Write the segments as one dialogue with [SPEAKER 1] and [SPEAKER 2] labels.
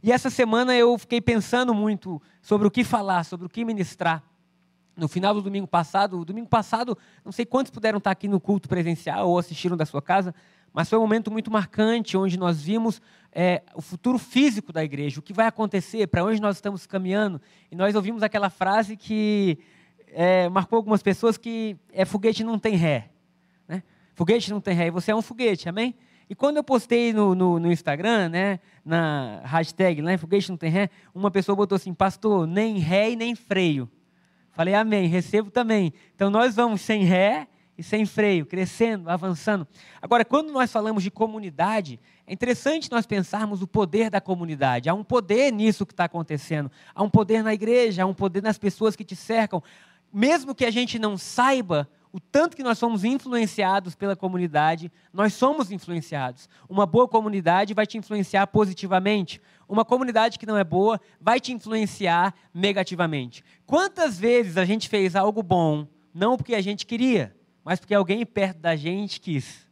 [SPEAKER 1] E essa semana eu fiquei pensando muito sobre o que falar, sobre o que ministrar. No final do domingo passado, domingo passado, não sei quantos puderam estar aqui no culto presencial ou assistiram da sua casa, mas foi um momento muito marcante onde nós vimos é, o futuro físico da igreja, o que vai acontecer, para onde nós estamos caminhando. E nós ouvimos aquela frase que é, marcou algumas pessoas que é foguete não tem ré. Né? Foguete não tem ré, e você é um foguete, amém? E quando eu postei no, no, no, Instagram, né, na hashtag, não tem ré, uma pessoa botou assim, pastor, nem ré e nem freio. Falei, amém, recebo também. Então nós vamos sem ré e sem freio, crescendo, avançando. Agora, quando nós falamos de comunidade, é interessante nós pensarmos o poder da comunidade. Há um poder nisso que está acontecendo. Há um poder na igreja, há um poder nas pessoas que te cercam. Mesmo que a gente não saiba o tanto que nós somos influenciados pela comunidade, nós somos influenciados. Uma boa comunidade vai te influenciar positivamente. Uma comunidade que não é boa vai te influenciar negativamente. Quantas vezes a gente fez algo bom, não porque a gente queria, mas porque alguém perto da gente quis?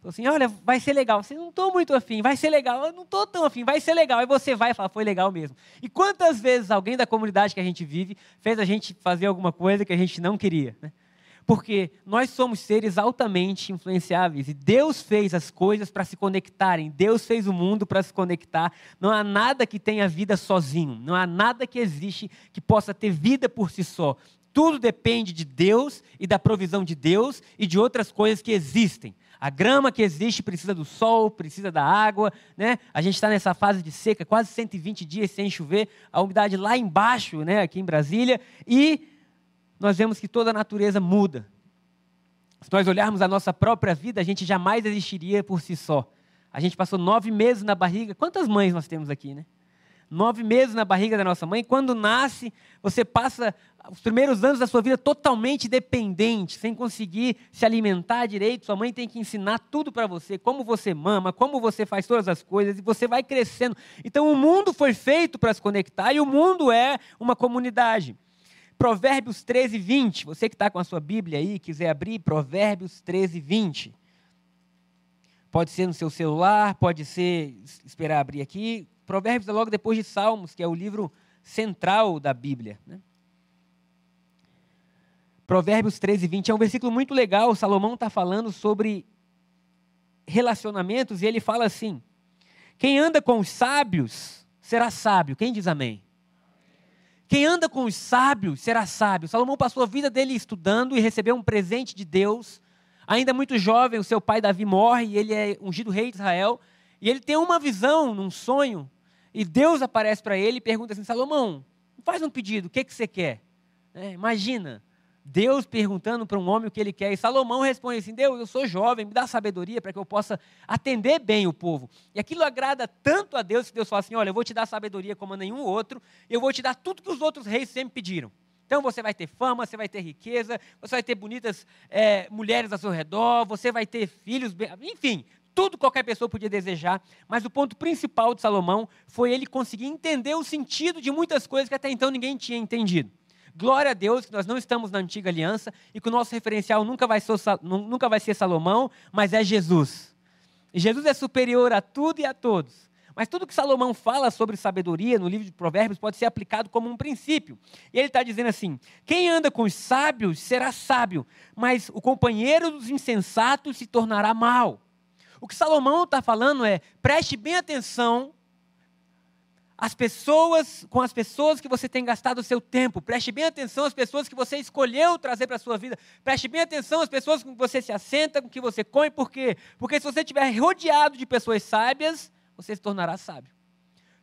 [SPEAKER 1] Falou assim: olha, vai ser legal. Você não estou muito afim, vai ser legal. Eu não estou tão afim, vai ser legal. Aí você vai e fala: foi legal mesmo. E quantas vezes alguém da comunidade que a gente vive fez a gente fazer alguma coisa que a gente não queria? Né? Porque nós somos seres altamente influenciáveis e Deus fez as coisas para se conectarem. Deus fez o mundo para se conectar. Não há nada que tenha vida sozinho. Não há nada que existe que possa ter vida por si só. Tudo depende de Deus e da provisão de Deus e de outras coisas que existem. A grama que existe precisa do sol, precisa da água, né? A gente está nessa fase de seca, quase 120 dias sem chover, a umidade lá embaixo, né, aqui em Brasília, e nós vemos que toda a natureza muda. Se nós olharmos a nossa própria vida, a gente jamais existiria por si só. A gente passou nove meses na barriga. Quantas mães nós temos aqui, né? Nove meses na barriga da nossa mãe. Quando nasce, você passa os primeiros anos da sua vida totalmente dependente, sem conseguir se alimentar direito. Sua mãe tem que ensinar tudo para você, como você mama, como você faz todas as coisas, e você vai crescendo. Então, o mundo foi feito para se conectar e o mundo é uma comunidade. Provérbios 13, 20. Você que está com a sua Bíblia aí, quiser abrir, Provérbios 13, 20. Pode ser no seu celular, pode ser, esperar abrir aqui. Provérbios é logo depois de Salmos, que é o livro central da Bíblia. Né? Provérbios 13, 20 é um versículo muito legal. Salomão está falando sobre relacionamentos e ele fala assim: Quem anda com os sábios será sábio. Quem diz amém? Quem anda com os sábios será sábio. Salomão passou a vida dele estudando e recebeu um presente de Deus. Ainda muito jovem, o seu pai Davi morre e ele é ungido rei de Israel. E ele tem uma visão, num sonho, e Deus aparece para ele e pergunta assim: Salomão, faz um pedido, o que, que você quer? É, imagina, Deus perguntando para um homem o que ele quer. E Salomão responde assim: Deus, eu sou jovem, me dá sabedoria para que eu possa atender bem o povo. E aquilo agrada tanto a Deus que Deus fala assim: Olha, eu vou te dar sabedoria como a nenhum outro, eu vou te dar tudo que os outros reis sempre pediram. Então você vai ter fama, você vai ter riqueza, você vai ter bonitas é, mulheres ao seu redor, você vai ter filhos, enfim, tudo qualquer pessoa podia desejar. Mas o ponto principal de Salomão foi ele conseguir entender o sentido de muitas coisas que até então ninguém tinha entendido. Glória a Deus que nós não estamos na antiga aliança e que o nosso referencial nunca vai ser, nunca vai ser Salomão, mas é Jesus. E Jesus é superior a tudo e a todos. Mas tudo que Salomão fala sobre sabedoria no livro de Provérbios pode ser aplicado como um princípio. E ele está dizendo assim: quem anda com os sábios será sábio, mas o companheiro dos insensatos se tornará mal. O que Salomão está falando é: preste bem atenção as pessoas, com as pessoas que você tem gastado o seu tempo. Preste bem atenção às pessoas que você escolheu trazer para a sua vida. Preste bem atenção às pessoas com que você se assenta, com que você come. Por quê? Porque se você estiver rodeado de pessoas sábias, você se tornará sábio.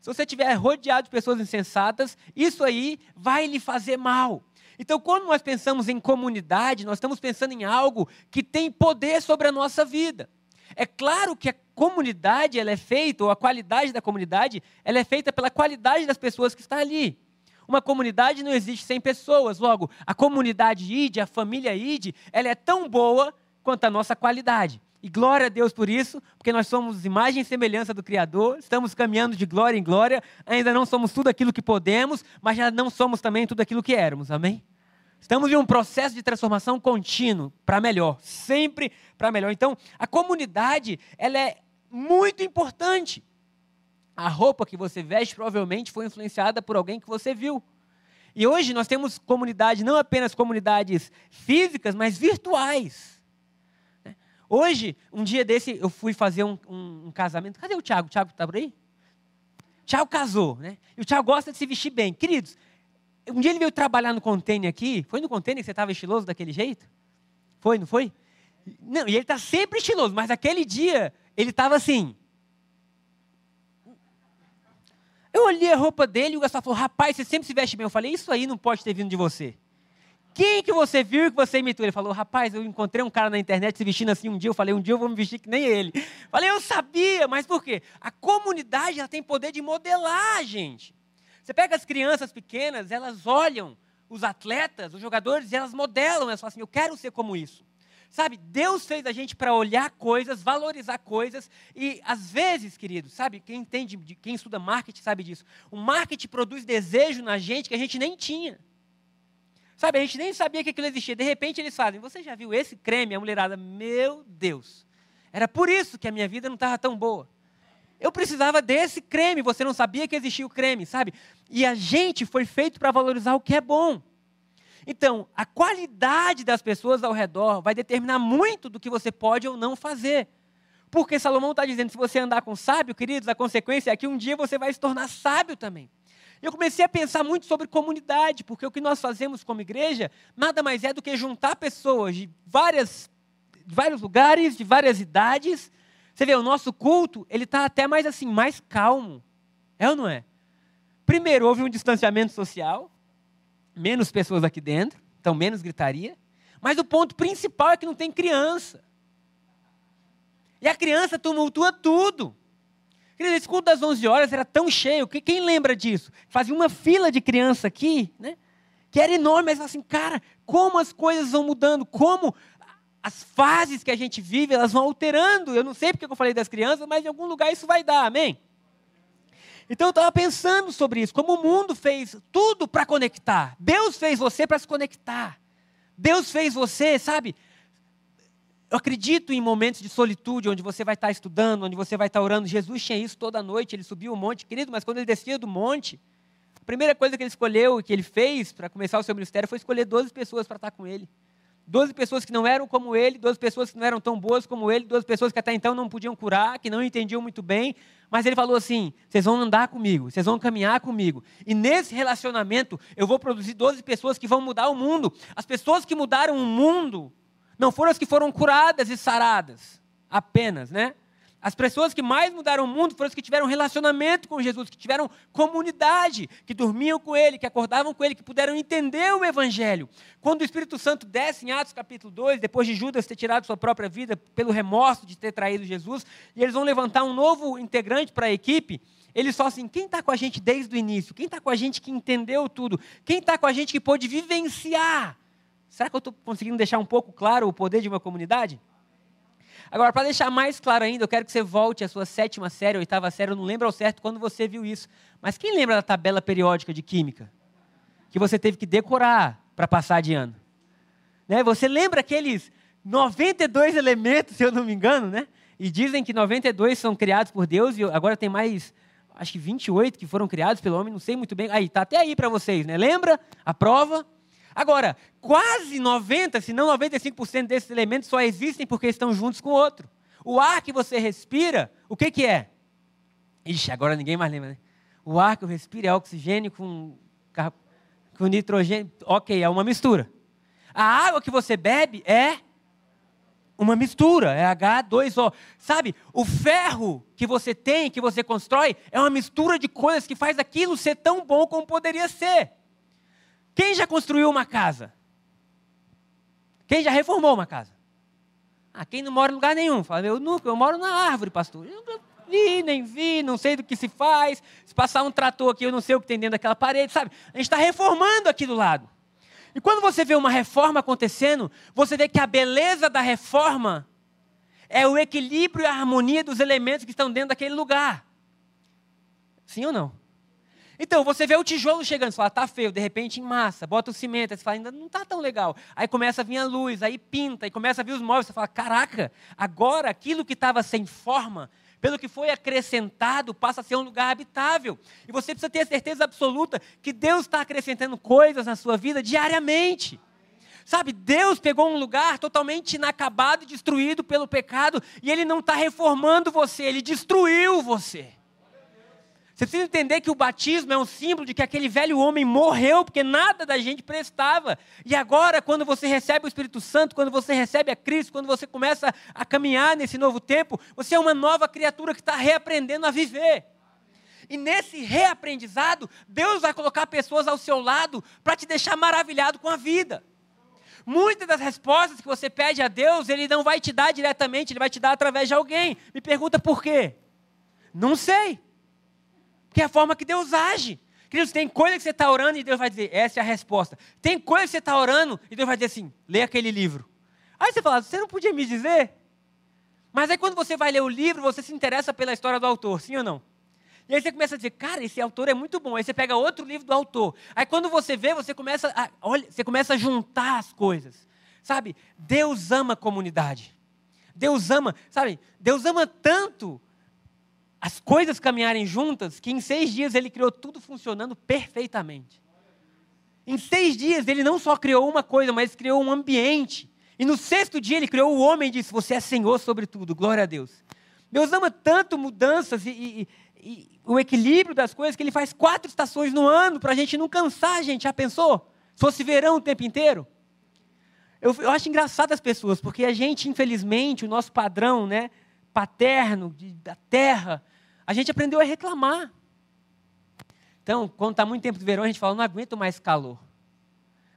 [SPEAKER 1] Se você estiver rodeado de pessoas insensatas, isso aí vai lhe fazer mal. Então, quando nós pensamos em comunidade, nós estamos pensando em algo que tem poder sobre a nossa vida. É claro que a comunidade ela é feita, ou a qualidade da comunidade, ela é feita pela qualidade das pessoas que estão ali. Uma comunidade não existe sem pessoas. Logo, a comunidade ID, a família ID, ela é tão boa quanto a nossa qualidade. E glória a Deus por isso, porque nós somos imagem e semelhança do Criador, estamos caminhando de glória em glória, ainda não somos tudo aquilo que podemos, mas já não somos também tudo aquilo que éramos. Amém? Estamos em um processo de transformação contínuo para melhor, sempre para melhor. Então, a comunidade, ela é muito importante. A roupa que você veste provavelmente foi influenciada por alguém que você viu. E hoje nós temos comunidade, não apenas comunidades físicas, mas virtuais. Né? Hoje, um dia desse, eu fui fazer um, um, um casamento. Cadê o Tiago? O Tiago está por aí? Tiago casou, né? E o Tiago gosta de se vestir bem. Queridos, um dia ele veio trabalhar no container aqui. Foi no container que você estava estiloso daquele jeito? Foi, não foi? Não, e ele está sempre estiloso, mas aquele dia ele estava assim. Eu olhei a roupa dele e o Gastão falou: Rapaz, você sempre se veste bem. Eu falei: Isso aí não pode ter vindo de você. Quem que você viu que você imitou? Ele falou: Rapaz, eu encontrei um cara na internet se vestindo assim um dia. Eu falei: Um dia eu vou me vestir que nem ele. Eu falei: Eu sabia, mas por quê? A comunidade ela tem poder de modelar, gente. Você pega as crianças pequenas, elas olham os atletas, os jogadores, e elas modelam. Elas falam assim: Eu quero ser como isso. Sabe, Deus fez a gente para olhar coisas, valorizar coisas, e às vezes, querido, sabe, quem entende, quem estuda marketing sabe disso. O marketing produz desejo na gente que a gente nem tinha. Sabe, a gente nem sabia que aquilo existia. De repente eles fazem, você já viu esse creme? A mulherada, meu Deus. Era por isso que a minha vida não estava tão boa. Eu precisava desse creme, você não sabia que existia o creme, sabe? E a gente foi feito para valorizar o que é bom. Então, a qualidade das pessoas ao redor vai determinar muito do que você pode ou não fazer. Porque Salomão está dizendo: se você andar com sábio, queridos, a consequência é que um dia você vai se tornar sábio também. Eu comecei a pensar muito sobre comunidade, porque o que nós fazemos como igreja nada mais é do que juntar pessoas de, várias, de vários lugares, de várias idades. Você vê, o nosso culto, ele está até mais assim, mais calmo. É ou não é? Primeiro, houve um distanciamento social menos pessoas aqui dentro, então menos gritaria. Mas o ponto principal é que não tem criança. E a criança tumultua tudo. Esse culto das 11 horas era tão cheio, que quem lembra disso? Fazia uma fila de criança aqui, né? Que era enorme, mas assim, cara, como as coisas vão mudando, como as fases que a gente vive, elas vão alterando. Eu não sei porque eu falei das crianças, mas em algum lugar isso vai dar, amém? Então eu estava pensando sobre isso, como o mundo fez tudo para conectar. Deus fez você para se conectar. Deus fez você, sabe? Eu acredito em momentos de solitude, onde você vai estar estudando, onde você vai estar orando. Jesus tinha isso toda noite, ele subiu o monte, querido, mas quando ele descia do monte, a primeira coisa que ele escolheu, que ele fez para começar o seu ministério, foi escolher 12 pessoas para estar com ele. 12 pessoas que não eram como ele, 12 pessoas que não eram tão boas como ele, 12 pessoas que até então não podiam curar, que não entendiam muito bem, mas ele falou assim: vocês vão andar comigo, vocês vão caminhar comigo. E nesse relacionamento eu vou produzir 12 pessoas que vão mudar o mundo. As pessoas que mudaram o mundo não foram as que foram curadas e saradas, apenas, né? As pessoas que mais mudaram o mundo foram as que tiveram relacionamento com Jesus, que tiveram comunidade, que dormiam com Ele, que acordavam com Ele, que puderam entender o Evangelho. Quando o Espírito Santo desce em Atos capítulo 2, depois de Judas ter tirado sua própria vida pelo remorso de ter traído Jesus, e eles vão levantar um novo integrante para a equipe, eles falam assim: quem está com a gente desde o início? Quem está com a gente que entendeu tudo? Quem está com a gente que pôde vivenciar? Será que eu estou conseguindo deixar um pouco claro o poder de uma comunidade? Agora, para deixar mais claro ainda, eu quero que você volte à sua sétima série, oitava série, eu não lembro ao certo quando você viu isso. Mas quem lembra da tabela periódica de química? Que você teve que decorar para passar de ano. Né? Você lembra aqueles 92 elementos, se eu não me engano, né? E dizem que 92 são criados por Deus, e agora tem mais, acho que 28 que foram criados pelo homem, não sei muito bem. Aí, está até aí para vocês, né? Lembra a prova? Agora, quase 90, se não 95% desses elementos só existem porque estão juntos com o outro. O ar que você respira, o que, que é? Ixi, agora ninguém mais lembra, né? O ar que eu respiro é oxigênio com, com nitrogênio. Ok, é uma mistura. A água que você bebe é uma mistura, é H2O. Sabe, o ferro que você tem, que você constrói, é uma mistura de coisas que faz aquilo ser tão bom como poderia ser. Quem já construiu uma casa? Quem já reformou uma casa? Ah, quem não mora em lugar nenhum? Fala, eu nunca, eu moro na árvore, pastor. Eu nunca vi, nem vi, não sei do que se faz. Se passar um trator aqui, eu não sei o que tem dentro daquela parede, sabe? A gente está reformando aqui do lado. E quando você vê uma reforma acontecendo, você vê que a beleza da reforma é o equilíbrio e a harmonia dos elementos que estão dentro daquele lugar. Sim ou não? Então, você vê o tijolo chegando, você fala, tá feio, de repente em massa, bota o cimento, você fala, ainda não tá tão legal. Aí começa a vir a luz, aí pinta, aí começa a vir os móveis, você fala, caraca, agora aquilo que estava sem forma, pelo que foi acrescentado, passa a ser um lugar habitável. E você precisa ter a certeza absoluta que Deus está acrescentando coisas na sua vida diariamente. Sabe, Deus pegou um lugar totalmente inacabado e destruído pelo pecado, e Ele não está reformando você, Ele destruiu você. Você precisa entender que o batismo é um símbolo de que aquele velho homem morreu, porque nada da gente prestava. E agora, quando você recebe o Espírito Santo, quando você recebe a Cristo, quando você começa a caminhar nesse novo tempo, você é uma nova criatura que está reaprendendo a viver. E nesse reaprendizado, Deus vai colocar pessoas ao seu lado para te deixar maravilhado com a vida. Muitas das respostas que você pede a Deus, Ele não vai te dar diretamente, Ele vai te dar através de alguém. Me pergunta por quê? Não sei. Porque é a forma que Deus age. Queridos, tem coisa que você está orando e Deus vai dizer, essa é a resposta. Tem coisa que você está orando e Deus vai dizer assim, lê aquele livro. Aí você fala, você não podia me dizer? Mas aí quando você vai ler o livro, você se interessa pela história do autor, sim ou não? E aí você começa a dizer, cara, esse autor é muito bom. Aí você pega outro livro do autor. Aí quando você vê, você começa a, olha, você começa a juntar as coisas. Sabe? Deus ama a comunidade. Deus ama, sabe? Deus ama tanto as coisas caminharem juntas, que em seis dias ele criou tudo funcionando perfeitamente. Em seis dias ele não só criou uma coisa, mas criou um ambiente. E no sexto dia ele criou o homem e disse: Você é Senhor sobre tudo, glória a Deus. Deus ama tanto mudanças e, e, e o equilíbrio das coisas que ele faz quatro estações no ano para a gente não cansar, gente. Já pensou? Se fosse verão o tempo inteiro? Eu, eu acho engraçado as pessoas, porque a gente, infelizmente, o nosso padrão né, paterno de, da terra, a gente aprendeu a reclamar. Então, quando está muito tempo de verão, a gente fala, não aguento mais calor.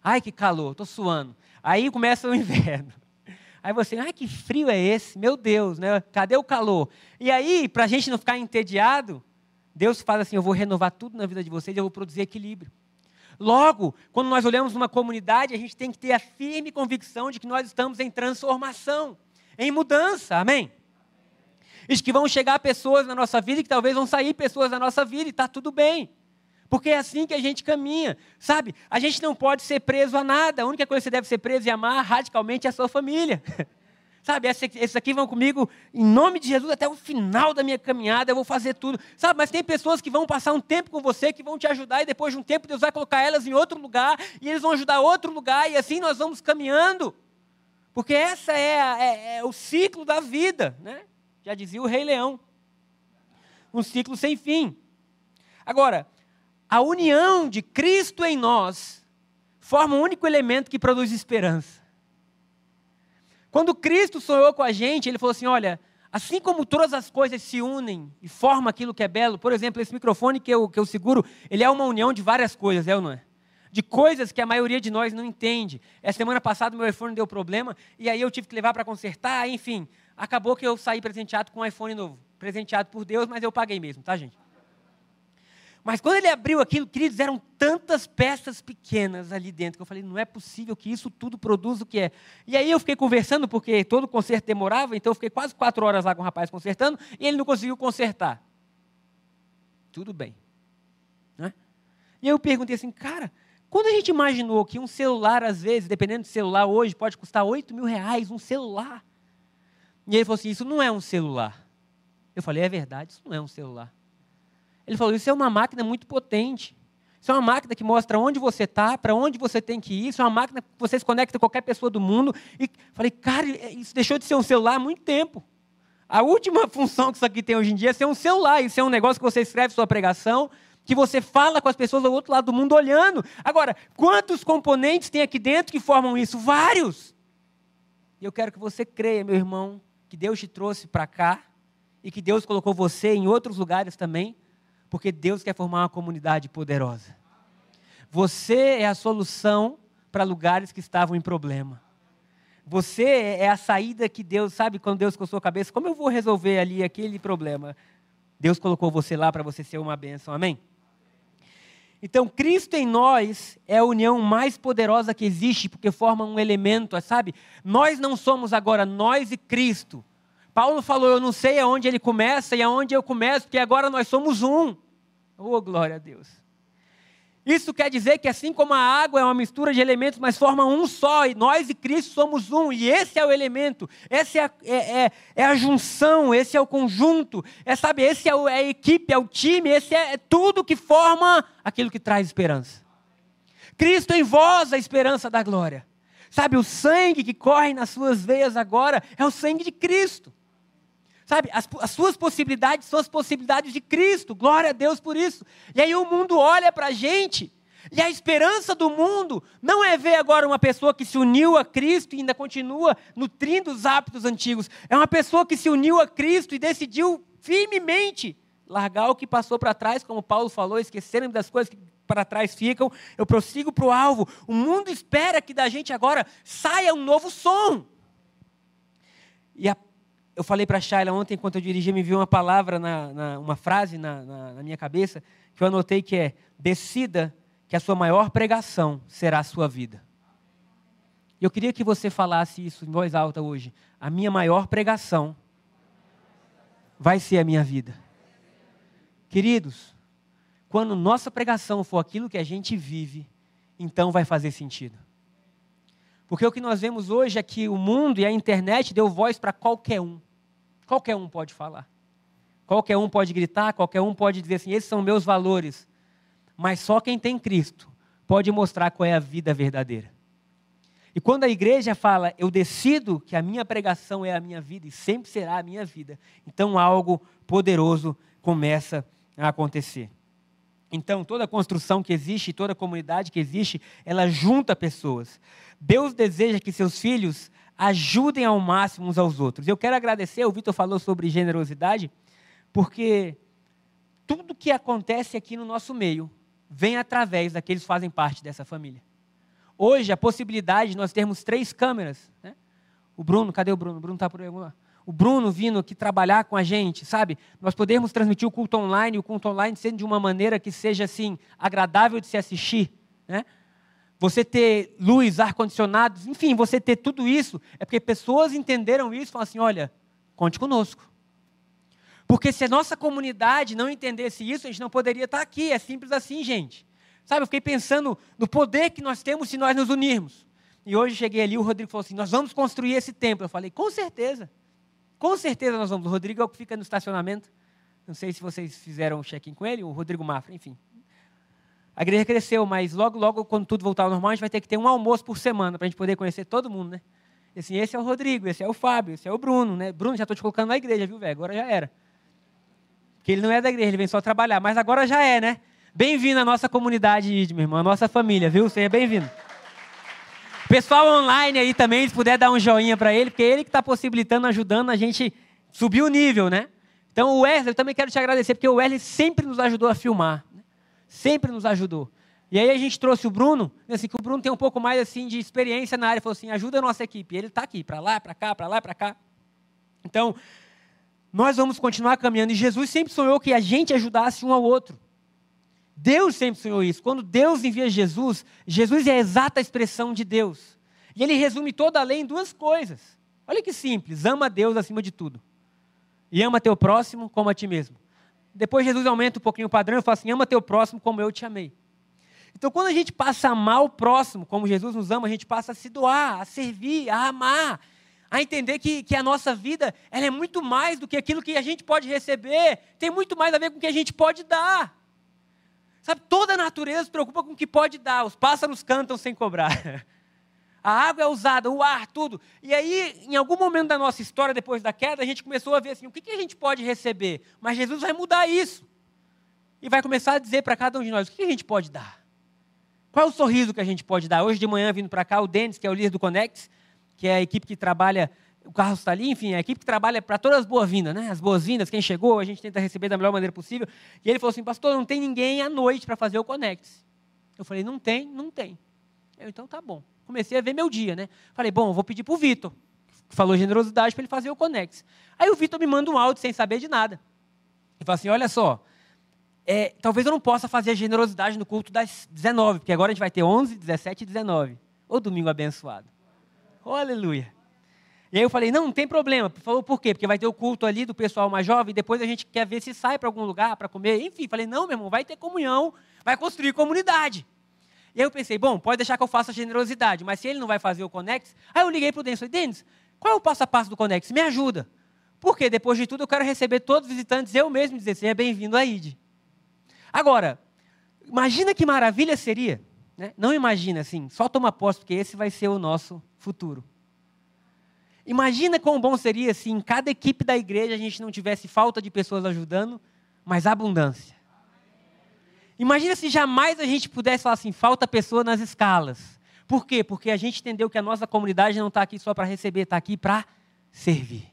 [SPEAKER 1] Ai, que calor, estou suando. Aí começa o inverno. Aí você, ai, que frio é esse? Meu Deus, né? cadê o calor? E aí, para a gente não ficar entediado, Deus fala assim: eu vou renovar tudo na vida de vocês, eu vou produzir equilíbrio. Logo, quando nós olhamos uma comunidade, a gente tem que ter a firme convicção de que nós estamos em transformação, em mudança, amém? E que vão chegar pessoas na nossa vida e que talvez vão sair pessoas da nossa vida e está tudo bem. Porque é assim que a gente caminha, sabe? A gente não pode ser preso a nada. A única coisa que você deve ser preso e amar radicalmente é a sua família. Sabe, esses aqui vão comigo em nome de Jesus até o final da minha caminhada, eu vou fazer tudo. Sabe, mas tem pessoas que vão passar um tempo com você, que vão te ajudar, e depois de um tempo Deus vai colocar elas em outro lugar, e eles vão ajudar outro lugar, e assim nós vamos caminhando. Porque essa é, é, é o ciclo da vida, né? Já dizia o Rei Leão. Um ciclo sem fim. Agora, a união de Cristo em nós forma o um único elemento que produz esperança. Quando Cristo sonhou com a gente, ele falou assim: olha, assim como todas as coisas se unem e formam aquilo que é belo, por exemplo, esse microfone que eu, que eu seguro, ele é uma união de várias coisas, é ou não é? De coisas que a maioria de nós não entende. Essa semana passada meu iPhone deu problema e aí eu tive que levar para consertar, enfim acabou que eu saí presenteado com um iPhone novo. Presenteado por Deus, mas eu paguei mesmo, tá, gente? Mas quando ele abriu aquilo, queridos, eram tantas peças pequenas ali dentro que eu falei, não é possível que isso tudo produza o que é. E aí eu fiquei conversando, porque todo conserto demorava, então eu fiquei quase quatro horas lá com o rapaz consertando, e ele não conseguiu consertar. Tudo bem. Né? E aí eu perguntei assim, cara, quando a gente imaginou que um celular, às vezes, dependendo do celular hoje, pode custar 8 mil reais, um celular. E ele falou assim: Isso não é um celular. Eu falei: É verdade, isso não é um celular. Ele falou: Isso é uma máquina muito potente. Isso é uma máquina que mostra onde você está, para onde você tem que ir. Isso é uma máquina que você se conecta com qualquer pessoa do mundo. E falei: Cara, isso deixou de ser um celular há muito tempo. A última função que isso aqui tem hoje em dia é ser um celular. Isso é um negócio que você escreve sua pregação, que você fala com as pessoas do outro lado do mundo olhando. Agora, quantos componentes tem aqui dentro que formam isso? Vários. E eu quero que você creia, meu irmão, que Deus te trouxe para cá e que Deus colocou você em outros lugares também, porque Deus quer formar uma comunidade poderosa. Você é a solução para lugares que estavam em problema. Você é a saída que Deus, sabe, quando Deus coçou a cabeça, como eu vou resolver ali aquele problema? Deus colocou você lá para você ser uma bênção, amém? Então, Cristo em nós é a união mais poderosa que existe, porque forma um elemento, sabe? Nós não somos agora nós e Cristo. Paulo falou: Eu não sei aonde ele começa e aonde eu começo, porque agora nós somos um. Oh, glória a Deus. Isso quer dizer que assim como a água é uma mistura de elementos, mas forma um só, e nós e Cristo somos um, e esse é o elemento, essa é a, é, é, é a junção, esse é o conjunto, é, sabe, esse é, o, é, a equipe, é o time, esse é, é tudo que forma aquilo que traz esperança. Cristo em vós, a esperança da glória. Sabe, o sangue que corre nas suas veias agora é o sangue de Cristo. Sabe, as, as, suas possibilidades são as possibilidades de Cristo. Glória a Deus por isso. E aí o mundo olha para a gente. E a esperança do mundo não é ver agora uma pessoa que se uniu a Cristo e ainda continua nutrindo os hábitos antigos. É uma pessoa que se uniu a Cristo e decidiu firmemente largar o que passou para trás, como Paulo falou, esquecendo das coisas que para trás ficam. Eu prossigo para o alvo. O mundo espera que da gente agora saia um novo som. E a eu falei para a Shayla ontem, enquanto eu dirigia, me viu uma palavra, na, na uma frase na, na, na, minha cabeça, que eu anotei que é: decida que a sua maior pregação será a sua vida. E eu queria que você falasse isso em voz alta hoje. A minha maior pregação vai ser a minha vida. Queridos, quando nossa pregação for aquilo que a gente vive, então vai fazer sentido. Porque o que nós vemos hoje é que o mundo e a internet deu voz para qualquer um. Qualquer um pode falar. Qualquer um pode gritar, qualquer um pode dizer assim: esses são meus valores. Mas só quem tem Cristo pode mostrar qual é a vida verdadeira. E quando a igreja fala, eu decido que a minha pregação é a minha vida e sempre será a minha vida, então algo poderoso começa a acontecer. Então, toda construção que existe, toda comunidade que existe, ela junta pessoas. Deus deseja que seus filhos ajudem ao máximo uns aos outros. Eu quero agradecer, o Vitor falou sobre generosidade, porque tudo que acontece aqui no nosso meio vem através daqueles que fazem parte dessa família. Hoje, a possibilidade de nós termos três câmeras. Né? O Bruno, cadê o Bruno? O Bruno está por aí. O Bruno vindo aqui trabalhar com a gente, sabe? Nós podemos transmitir o culto online, o culto online sendo de uma maneira que seja assim agradável de se assistir, né? Você ter luz, ar-condicionado, enfim, você ter tudo isso, é porque pessoas entenderam isso e falaram assim: olha, conte conosco. Porque se a nossa comunidade não entendesse isso, a gente não poderia estar aqui. É simples assim, gente. Sabe, eu fiquei pensando no poder que nós temos se nós nos unirmos. E hoje cheguei ali, o Rodrigo falou assim: nós vamos construir esse templo. Eu falei: com certeza. Com certeza nós vamos. O Rodrigo é o que fica no estacionamento. Não sei se vocês fizeram o check-in com ele, o Rodrigo Mafra, enfim. A igreja cresceu, mas logo, logo, quando tudo voltar ao normal, a gente vai ter que ter um almoço por semana para a gente poder conhecer todo mundo, né? Assim, esse é o Rodrigo, esse é o Fábio, esse é o Bruno, né? Bruno, já estou te colocando na igreja, viu, velho? Agora já era. Porque ele não é da igreja, ele vem só trabalhar, mas agora já é, né? Bem-vindo à nossa comunidade, meu irmão, à nossa família, viu? Seja bem-vindo. Pessoal online aí também, se puder dar um joinha para ele, porque é ele que está possibilitando, ajudando a gente subir o nível, né? Então, o Wesley, eu também quero te agradecer, porque o Wesley sempre nos ajudou a filmar sempre nos ajudou. E aí a gente trouxe o Bruno, assim, que o Bruno tem um pouco mais assim de experiência na área, falou assim, ajuda a nossa equipe. Ele está aqui, para lá, para cá, para lá, para cá. Então, nós vamos continuar caminhando. E Jesus sempre sonhou que a gente ajudasse um ao outro. Deus sempre sonhou isso. Quando Deus envia Jesus, Jesus é a exata expressão de Deus. E ele resume toda a lei em duas coisas. Olha que simples: ama Deus acima de tudo. E ama teu próximo como a ti mesmo. Depois Jesus aumenta um pouquinho o padrão e fala assim: ama teu próximo como eu te amei. Então, quando a gente passa a amar o próximo como Jesus nos ama, a gente passa a se doar, a servir, a amar, a entender que, que a nossa vida ela é muito mais do que aquilo que a gente pode receber, tem muito mais a ver com o que a gente pode dar. Sabe, toda a natureza se preocupa com o que pode dar, os pássaros cantam sem cobrar. A água é usada, o ar, tudo. E aí, em algum momento da nossa história, depois da queda, a gente começou a ver assim, o que, que a gente pode receber? Mas Jesus vai mudar isso. E vai começar a dizer para cada um de nós, o que, que a gente pode dar? Qual é o sorriso que a gente pode dar? Hoje de manhã, vindo para cá, o Denis, que é o líder do Conex, que é a equipe que trabalha, o Carlos está ali, enfim, é a equipe que trabalha para todas as boas-vindas, né? As boas-vindas, quem chegou, a gente tenta receber da melhor maneira possível. E ele falou assim, pastor, não tem ninguém à noite para fazer o Conex. Eu falei, não tem, não tem. Eu, então tá bom comecei a ver meu dia, né? Falei, bom, vou pedir para o Vitor, falou generosidade, para ele fazer o Conex. Aí o Vitor me manda um áudio sem saber de nada. E fala assim: olha só, é, talvez eu não possa fazer a generosidade no culto das 19, porque agora a gente vai ter 11, 17 e 19. Ô domingo abençoado. Oh, aleluia. E aí eu falei, não, não tem problema. Falou, por quê? Porque vai ter o culto ali do pessoal mais jovem, depois a gente quer ver se sai para algum lugar para comer. Enfim, falei, não, meu irmão, vai ter comunhão, vai construir comunidade. E aí eu pensei, bom, pode deixar que eu faça generosidade, mas se ele não vai fazer o Conex, aí eu liguei para o Denis e falei, Denis, qual é o passo a passo do Conex? Me ajuda. Porque depois de tudo eu quero receber todos os visitantes, eu mesmo dizer, seja bem-vindo à ID. Agora, imagina que maravilha seria, né? não imagina assim, só toma posse, porque esse vai ser o nosso futuro. Imagina quão bom seria se em cada equipe da igreja a gente não tivesse falta de pessoas ajudando, mas abundância. Imagina se jamais a gente pudesse falar assim, falta pessoa nas escalas. Por quê? Porque a gente entendeu que a nossa comunidade não está aqui só para receber, está aqui para servir.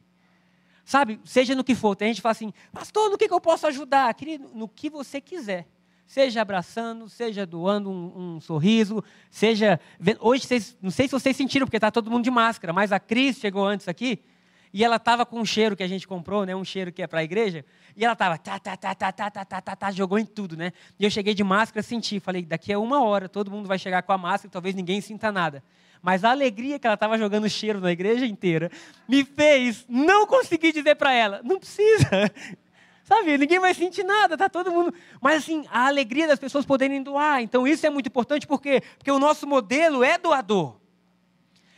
[SPEAKER 1] Sabe, seja no que for, tem gente que fala assim, pastor, no que, que eu posso ajudar? Querido, no que você quiser. Seja abraçando, seja doando um, um sorriso, seja. Hoje, vocês, não sei se vocês sentiram, porque está todo mundo de máscara, mas a Cris chegou antes aqui e ela estava com um cheiro que a gente comprou, né? Um cheiro que é para a igreja. E ela estava tá, tá, tá, tá, tá, tá, tá, tá, tá, jogou em tudo, né? E eu cheguei de máscara, senti, falei, daqui a uma hora todo mundo vai chegar com a máscara, talvez ninguém sinta nada. Mas a alegria que ela estava jogando cheiro na igreja inteira me fez não conseguir dizer para ela, não precisa, Sabe, ninguém vai sentir nada, tá todo mundo. Mas assim, a alegria das pessoas poderem doar. Então isso é muito importante porque porque o nosso modelo é doador.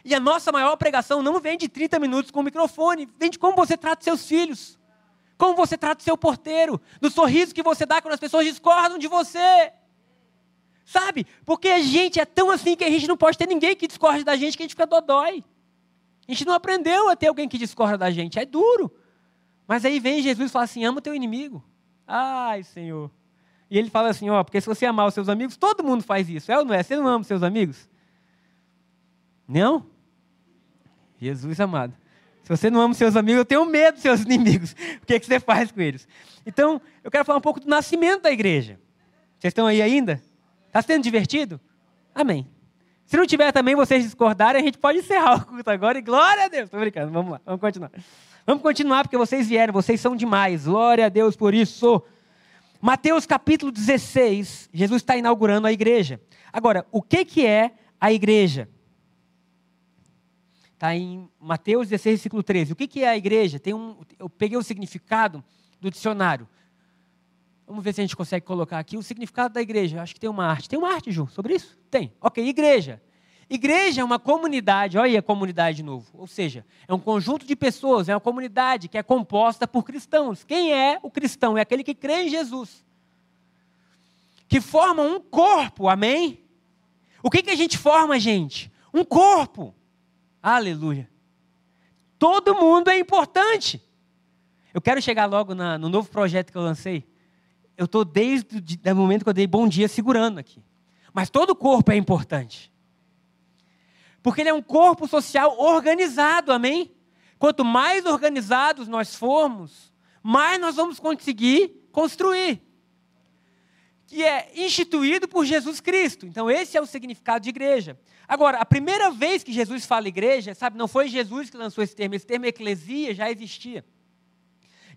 [SPEAKER 1] E a nossa maior pregação não vem de 30 minutos com o microfone, vem de como você trata seus filhos. Como você trata seu porteiro, do sorriso que você dá quando as pessoas discordam de você. Sabe? Porque a gente é tão assim que a gente não pode ter ninguém que discorde da gente que a gente fica dodói. A gente não aprendeu a ter alguém que discorda da gente. É duro. Mas aí vem Jesus e fala assim: ama o teu inimigo. Ai, Senhor. E ele fala assim: ó, porque se você amar os seus amigos, todo mundo faz isso. É ou não é? Você não ama os seus amigos? Não? Jesus amado. Se você não ama seus amigos, eu tenho medo dos seus inimigos. O que, é que você faz com eles? Então, eu quero falar um pouco do nascimento da igreja. Vocês estão aí ainda? Está sendo divertido? Amém. Se não tiver também, vocês discordarem, a gente pode encerrar o culto agora e glória a Deus. Estou brincando, vamos lá, vamos continuar. Vamos continuar porque vocês vieram, vocês são demais. Glória a Deus por isso. Mateus capítulo 16, Jesus está inaugurando a igreja. Agora, o que, que é a igreja? Está em Mateus 16, versículo 13. O que, que é a igreja? Tem um, eu peguei o significado do dicionário. Vamos ver se a gente consegue colocar aqui o significado da igreja. Acho que tem uma arte. Tem uma arte, Ju, sobre isso? Tem. Ok, igreja. Igreja é uma comunidade, olha aí a comunidade de novo. Ou seja, é um conjunto de pessoas, é uma comunidade que é composta por cristãos. Quem é o cristão? É aquele que crê em Jesus. Que forma um corpo, amém? O que, que a gente forma, gente? Um corpo. Aleluia. Todo mundo é importante. Eu quero chegar logo na, no novo projeto que eu lancei. Eu estou desde o momento que eu dei bom dia segurando aqui. Mas todo corpo é importante. Porque ele é um corpo social organizado, amém? Quanto mais organizados nós formos, mais nós vamos conseguir construir. Que é instituído por Jesus Cristo. Então, esse é o significado de igreja. Agora, a primeira vez que Jesus fala igreja, sabe, não foi Jesus que lançou esse termo, esse termo eclesia já existia.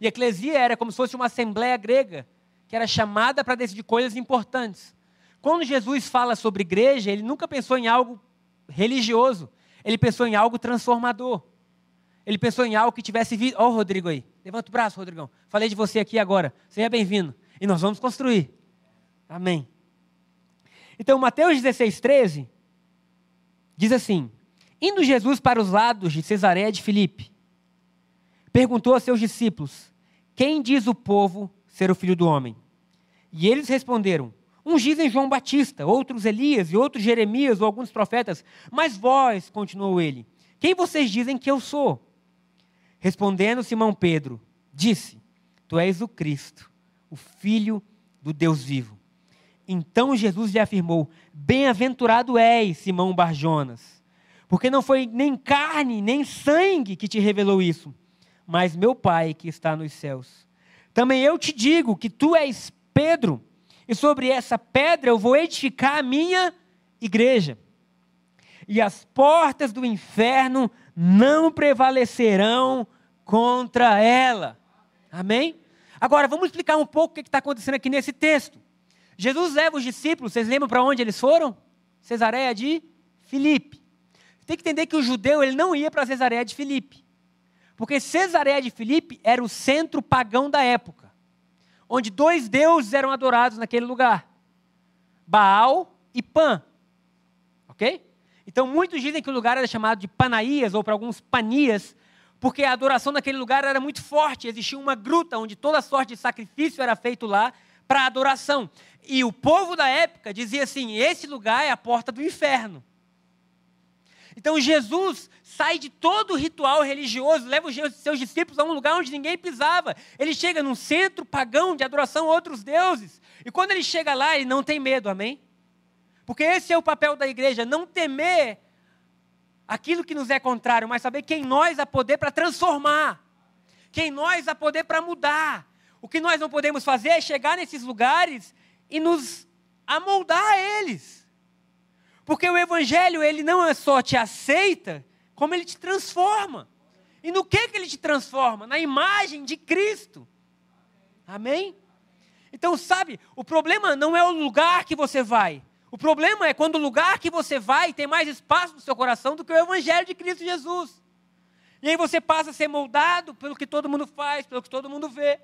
[SPEAKER 1] E eclesia era como se fosse uma assembleia grega, que era chamada para decidir coisas importantes. Quando Jesus fala sobre igreja, ele nunca pensou em algo religioso. Ele pensou em algo transformador. Ele pensou em algo que tivesse vindo. Ó, oh, Rodrigo aí. Levanta o braço, Rodrigão. Falei de você aqui agora. Seja bem-vindo. E nós vamos construir. Amém. Então, Mateus 16, 13 diz assim: Indo Jesus para os lados de Cesareia de Filipe, perguntou a seus discípulos: Quem diz o povo ser o filho do homem? E eles responderam: Uns dizem João Batista, outros Elias e outros Jeremias ou alguns profetas. Mas vós, continuou ele, quem vocês dizem que eu sou? Respondendo Simão Pedro, disse: Tu és o Cristo, o Filho do Deus vivo. Então Jesus lhe afirmou: Bem-aventurado és, Simão Barjonas, porque não foi nem carne, nem sangue que te revelou isso, mas meu Pai que está nos céus. Também eu te digo que tu és Pedro e sobre essa pedra eu vou edificar a minha igreja. E as portas do inferno não prevalecerão contra ela. Amém? Agora, vamos explicar um pouco o que está acontecendo aqui nesse texto. Jesus leva os discípulos, vocês lembram para onde eles foram? Cesareia de Filipe. tem que entender que o judeu ele não ia para Cesareia de Filipe. Porque Cesareia de Filipe era o centro pagão da época, onde dois deuses eram adorados naquele lugar: Baal e Pan. Ok? Então muitos dizem que o lugar era chamado de Panaías, ou para alguns Panias, porque a adoração naquele lugar era muito forte. Existia uma gruta onde toda sorte de sacrifício era feito lá para adoração. E o povo da época dizia assim: esse lugar é a porta do inferno. Então Jesus sai de todo o ritual religioso, leva os seus discípulos a um lugar onde ninguém pisava. Ele chega num centro pagão de adoração a outros deuses. E quando ele chega lá, ele não tem medo, amém? Porque esse é o papel da igreja, não temer aquilo que nos é contrário, mas saber quem nós há poder para transformar, quem nós há poder para mudar. O que nós não podemos fazer é chegar nesses lugares e nos amoldar a eles. Porque o evangelho, ele não é só te aceita, como ele te transforma. E no que que ele te transforma? Na imagem de Cristo. Amém? Então, sabe, o problema não é o lugar que você vai. O problema é quando o lugar que você vai tem mais espaço no seu coração do que o evangelho de Cristo Jesus. E aí você passa a ser moldado pelo que todo mundo faz, pelo que todo mundo vê.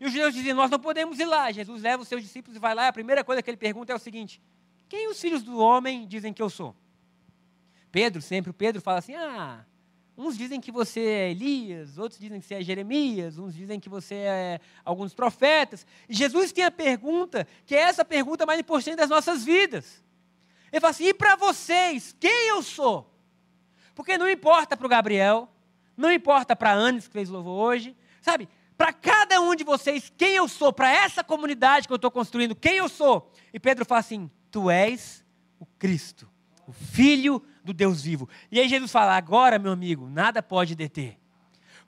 [SPEAKER 1] E os judeus diziam: Nós não podemos ir lá. Jesus leva os seus discípulos e vai lá. E a primeira coisa que ele pergunta é o seguinte: Quem os filhos do homem dizem que eu sou? Pedro, sempre o Pedro fala assim: Ah, uns dizem que você é Elias, outros dizem que você é Jeremias, uns dizem que você é alguns profetas. E Jesus tem a pergunta, que é essa pergunta mais importante das nossas vidas. Ele fala assim: E para vocês, quem eu sou? Porque não importa para o Gabriel, não importa para a Anis que fez louvor hoje, sabe? Para cada um de vocês quem eu sou, para essa comunidade que eu estou construindo, quem eu sou. E Pedro fala assim: Tu és o Cristo, o Filho do Deus vivo. E aí Jesus fala: Agora, meu amigo, nada pode deter.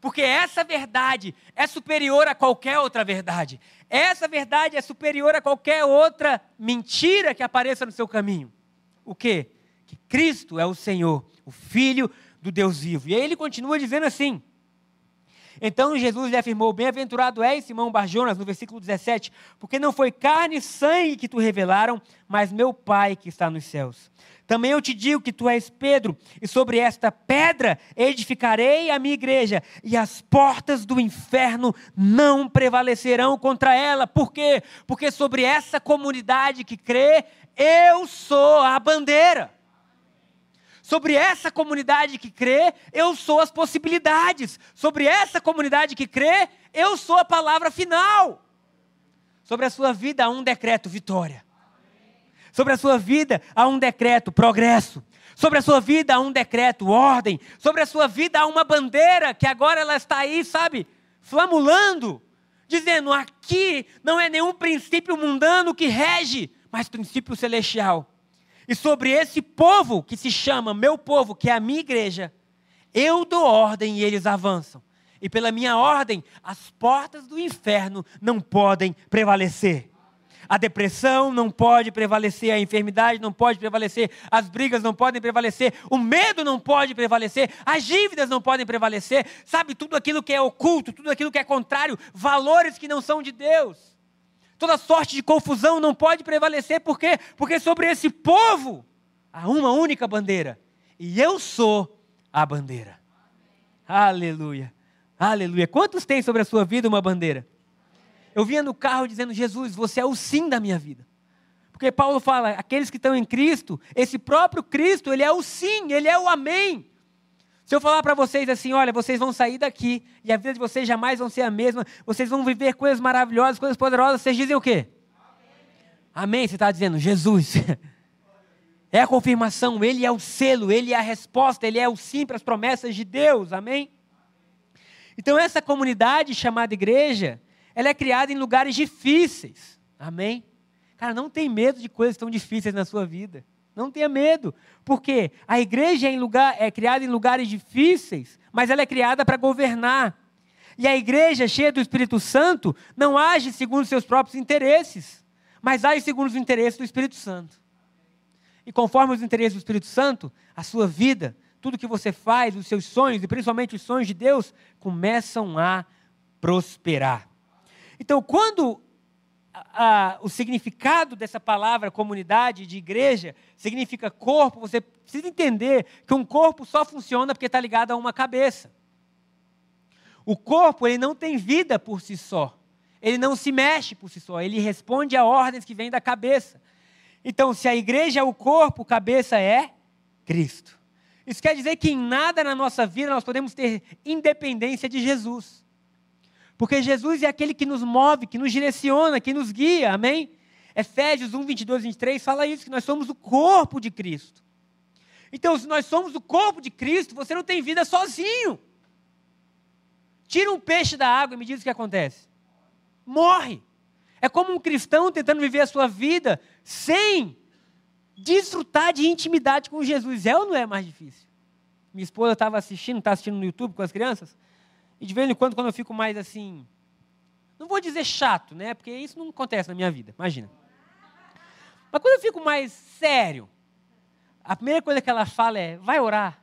[SPEAKER 1] Porque essa verdade é superior a qualquer outra verdade. Essa verdade é superior a qualquer outra mentira que apareça no seu caminho. O quê? Que Cristo é o Senhor, o Filho do Deus vivo. E aí ele continua dizendo assim: então Jesus lhe afirmou: Bem-aventurado és, Simão Barjonas, no versículo 17, porque não foi carne e sangue que tu revelaram, mas meu Pai que está nos céus. Também eu te digo que tu és Pedro, e sobre esta pedra edificarei a minha igreja, e as portas do inferno não prevalecerão contra ela. Por quê? Porque sobre essa comunidade que crê, eu sou a bandeira sobre essa comunidade que crê, eu sou as possibilidades. Sobre essa comunidade que crê, eu sou a palavra final. Sobre a sua vida há um decreto vitória. Sobre a sua vida há um decreto progresso. Sobre a sua vida há um decreto ordem. Sobre a sua vida há uma bandeira que agora ela está aí, sabe, flamulando, dizendo: aqui não é nenhum princípio mundano que rege, mas princípio celestial. E sobre esse povo que se chama meu povo, que é a minha igreja, eu dou ordem e eles avançam. E pela minha ordem, as portas do inferno não podem prevalecer. A depressão não pode prevalecer, a enfermidade não pode prevalecer, as brigas não podem prevalecer, o medo não pode prevalecer, as dívidas não podem prevalecer, sabe, tudo aquilo que é oculto, tudo aquilo que é contrário, valores que não são de Deus toda sorte de confusão não pode prevalecer, por quê? Porque sobre esse povo há uma única bandeira, e eu sou a bandeira. Aleluia, aleluia. Quantos têm sobre a sua vida uma bandeira? Eu vinha no carro dizendo: Jesus, você é o sim da minha vida. Porque Paulo fala: aqueles que estão em Cristo, esse próprio Cristo, ele é o sim, ele é o amém. Se eu falar para vocês assim, olha, vocês vão sair daqui e a vida de vocês jamais vão ser a mesma, vocês vão viver coisas maravilhosas, coisas poderosas, vocês dizem o quê? Amém. Amém. Você está dizendo, Jesus. É a confirmação, Ele é o selo, Ele é a resposta, Ele é o sim para as promessas de Deus. Amém? Então, essa comunidade chamada igreja, ela é criada em lugares difíceis. Amém? Cara, não tem medo de coisas tão difíceis na sua vida. Não tenha medo, porque a igreja é, lugar, é criada em lugares difíceis, mas ela é criada para governar. E a igreja cheia do Espírito Santo não age segundo seus próprios interesses, mas age segundo os interesses do Espírito Santo. E conforme os interesses do Espírito Santo, a sua vida, tudo que você faz, os seus sonhos, e principalmente os sonhos de Deus, começam a prosperar. Então, quando a, o significado dessa palavra comunidade, de igreja, significa corpo, você precisa entender que um corpo só funciona porque está ligado a uma cabeça. O corpo ele não tem vida por si só. Ele não se mexe por si só. Ele responde a ordens que vêm da cabeça. Então, se a igreja é o corpo, cabeça é Cristo. Isso quer dizer que em nada na nossa vida nós podemos ter independência de Jesus. Porque Jesus é aquele que nos move, que nos direciona, que nos guia, amém? Efésios 1, 22, 23 fala isso, que nós somos o corpo de Cristo. Então, se nós somos o corpo de Cristo, você não tem vida sozinho. Tira um peixe da água e me diz o que acontece. Morre. É como um cristão tentando viver a sua vida sem desfrutar de intimidade com Jesus. É ou não é mais difícil? Minha esposa estava assistindo, está assistindo no YouTube com as crianças, e de vez em quando, quando eu fico mais assim, não vou dizer chato, né? Porque isso não acontece na minha vida, imagina. Mas quando eu fico mais sério, a primeira coisa que ela fala é: vai orar.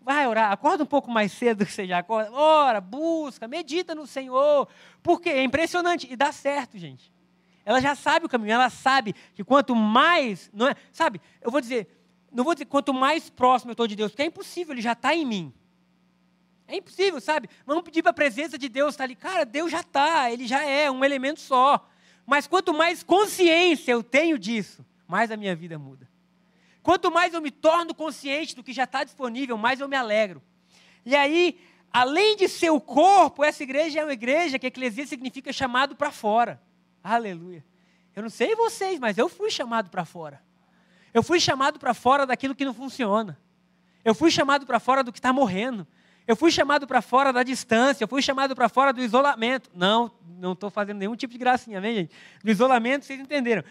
[SPEAKER 1] Vai orar, acorda um pouco mais cedo do que você já acorda. Ora, busca, medita no Senhor. Porque é impressionante e dá certo, gente. Ela já sabe o caminho, ela sabe que quanto mais, não é, sabe? Eu vou dizer, não vou dizer quanto mais próximo eu estou de Deus, porque é impossível, ele já está em mim. É impossível, sabe? Vamos pedir para a presença de Deus estar tá ali. Cara, Deus já está, ele já é um elemento só. Mas quanto mais consciência eu tenho disso, mais a minha vida muda. Quanto mais eu me torno consciente do que já está disponível, mais eu me alegro. E aí, além de ser o corpo, essa igreja é uma igreja que eclesia significa chamado para fora. Aleluia. Eu não sei vocês, mas eu fui chamado para fora. Eu fui chamado para fora daquilo que não funciona. Eu fui chamado para fora do que está morrendo. Eu fui chamado para fora da distância. Eu fui chamado para fora do isolamento. Não, não estou fazendo nenhum tipo de gracinha, vem, gente? Do isolamento, vocês entenderam.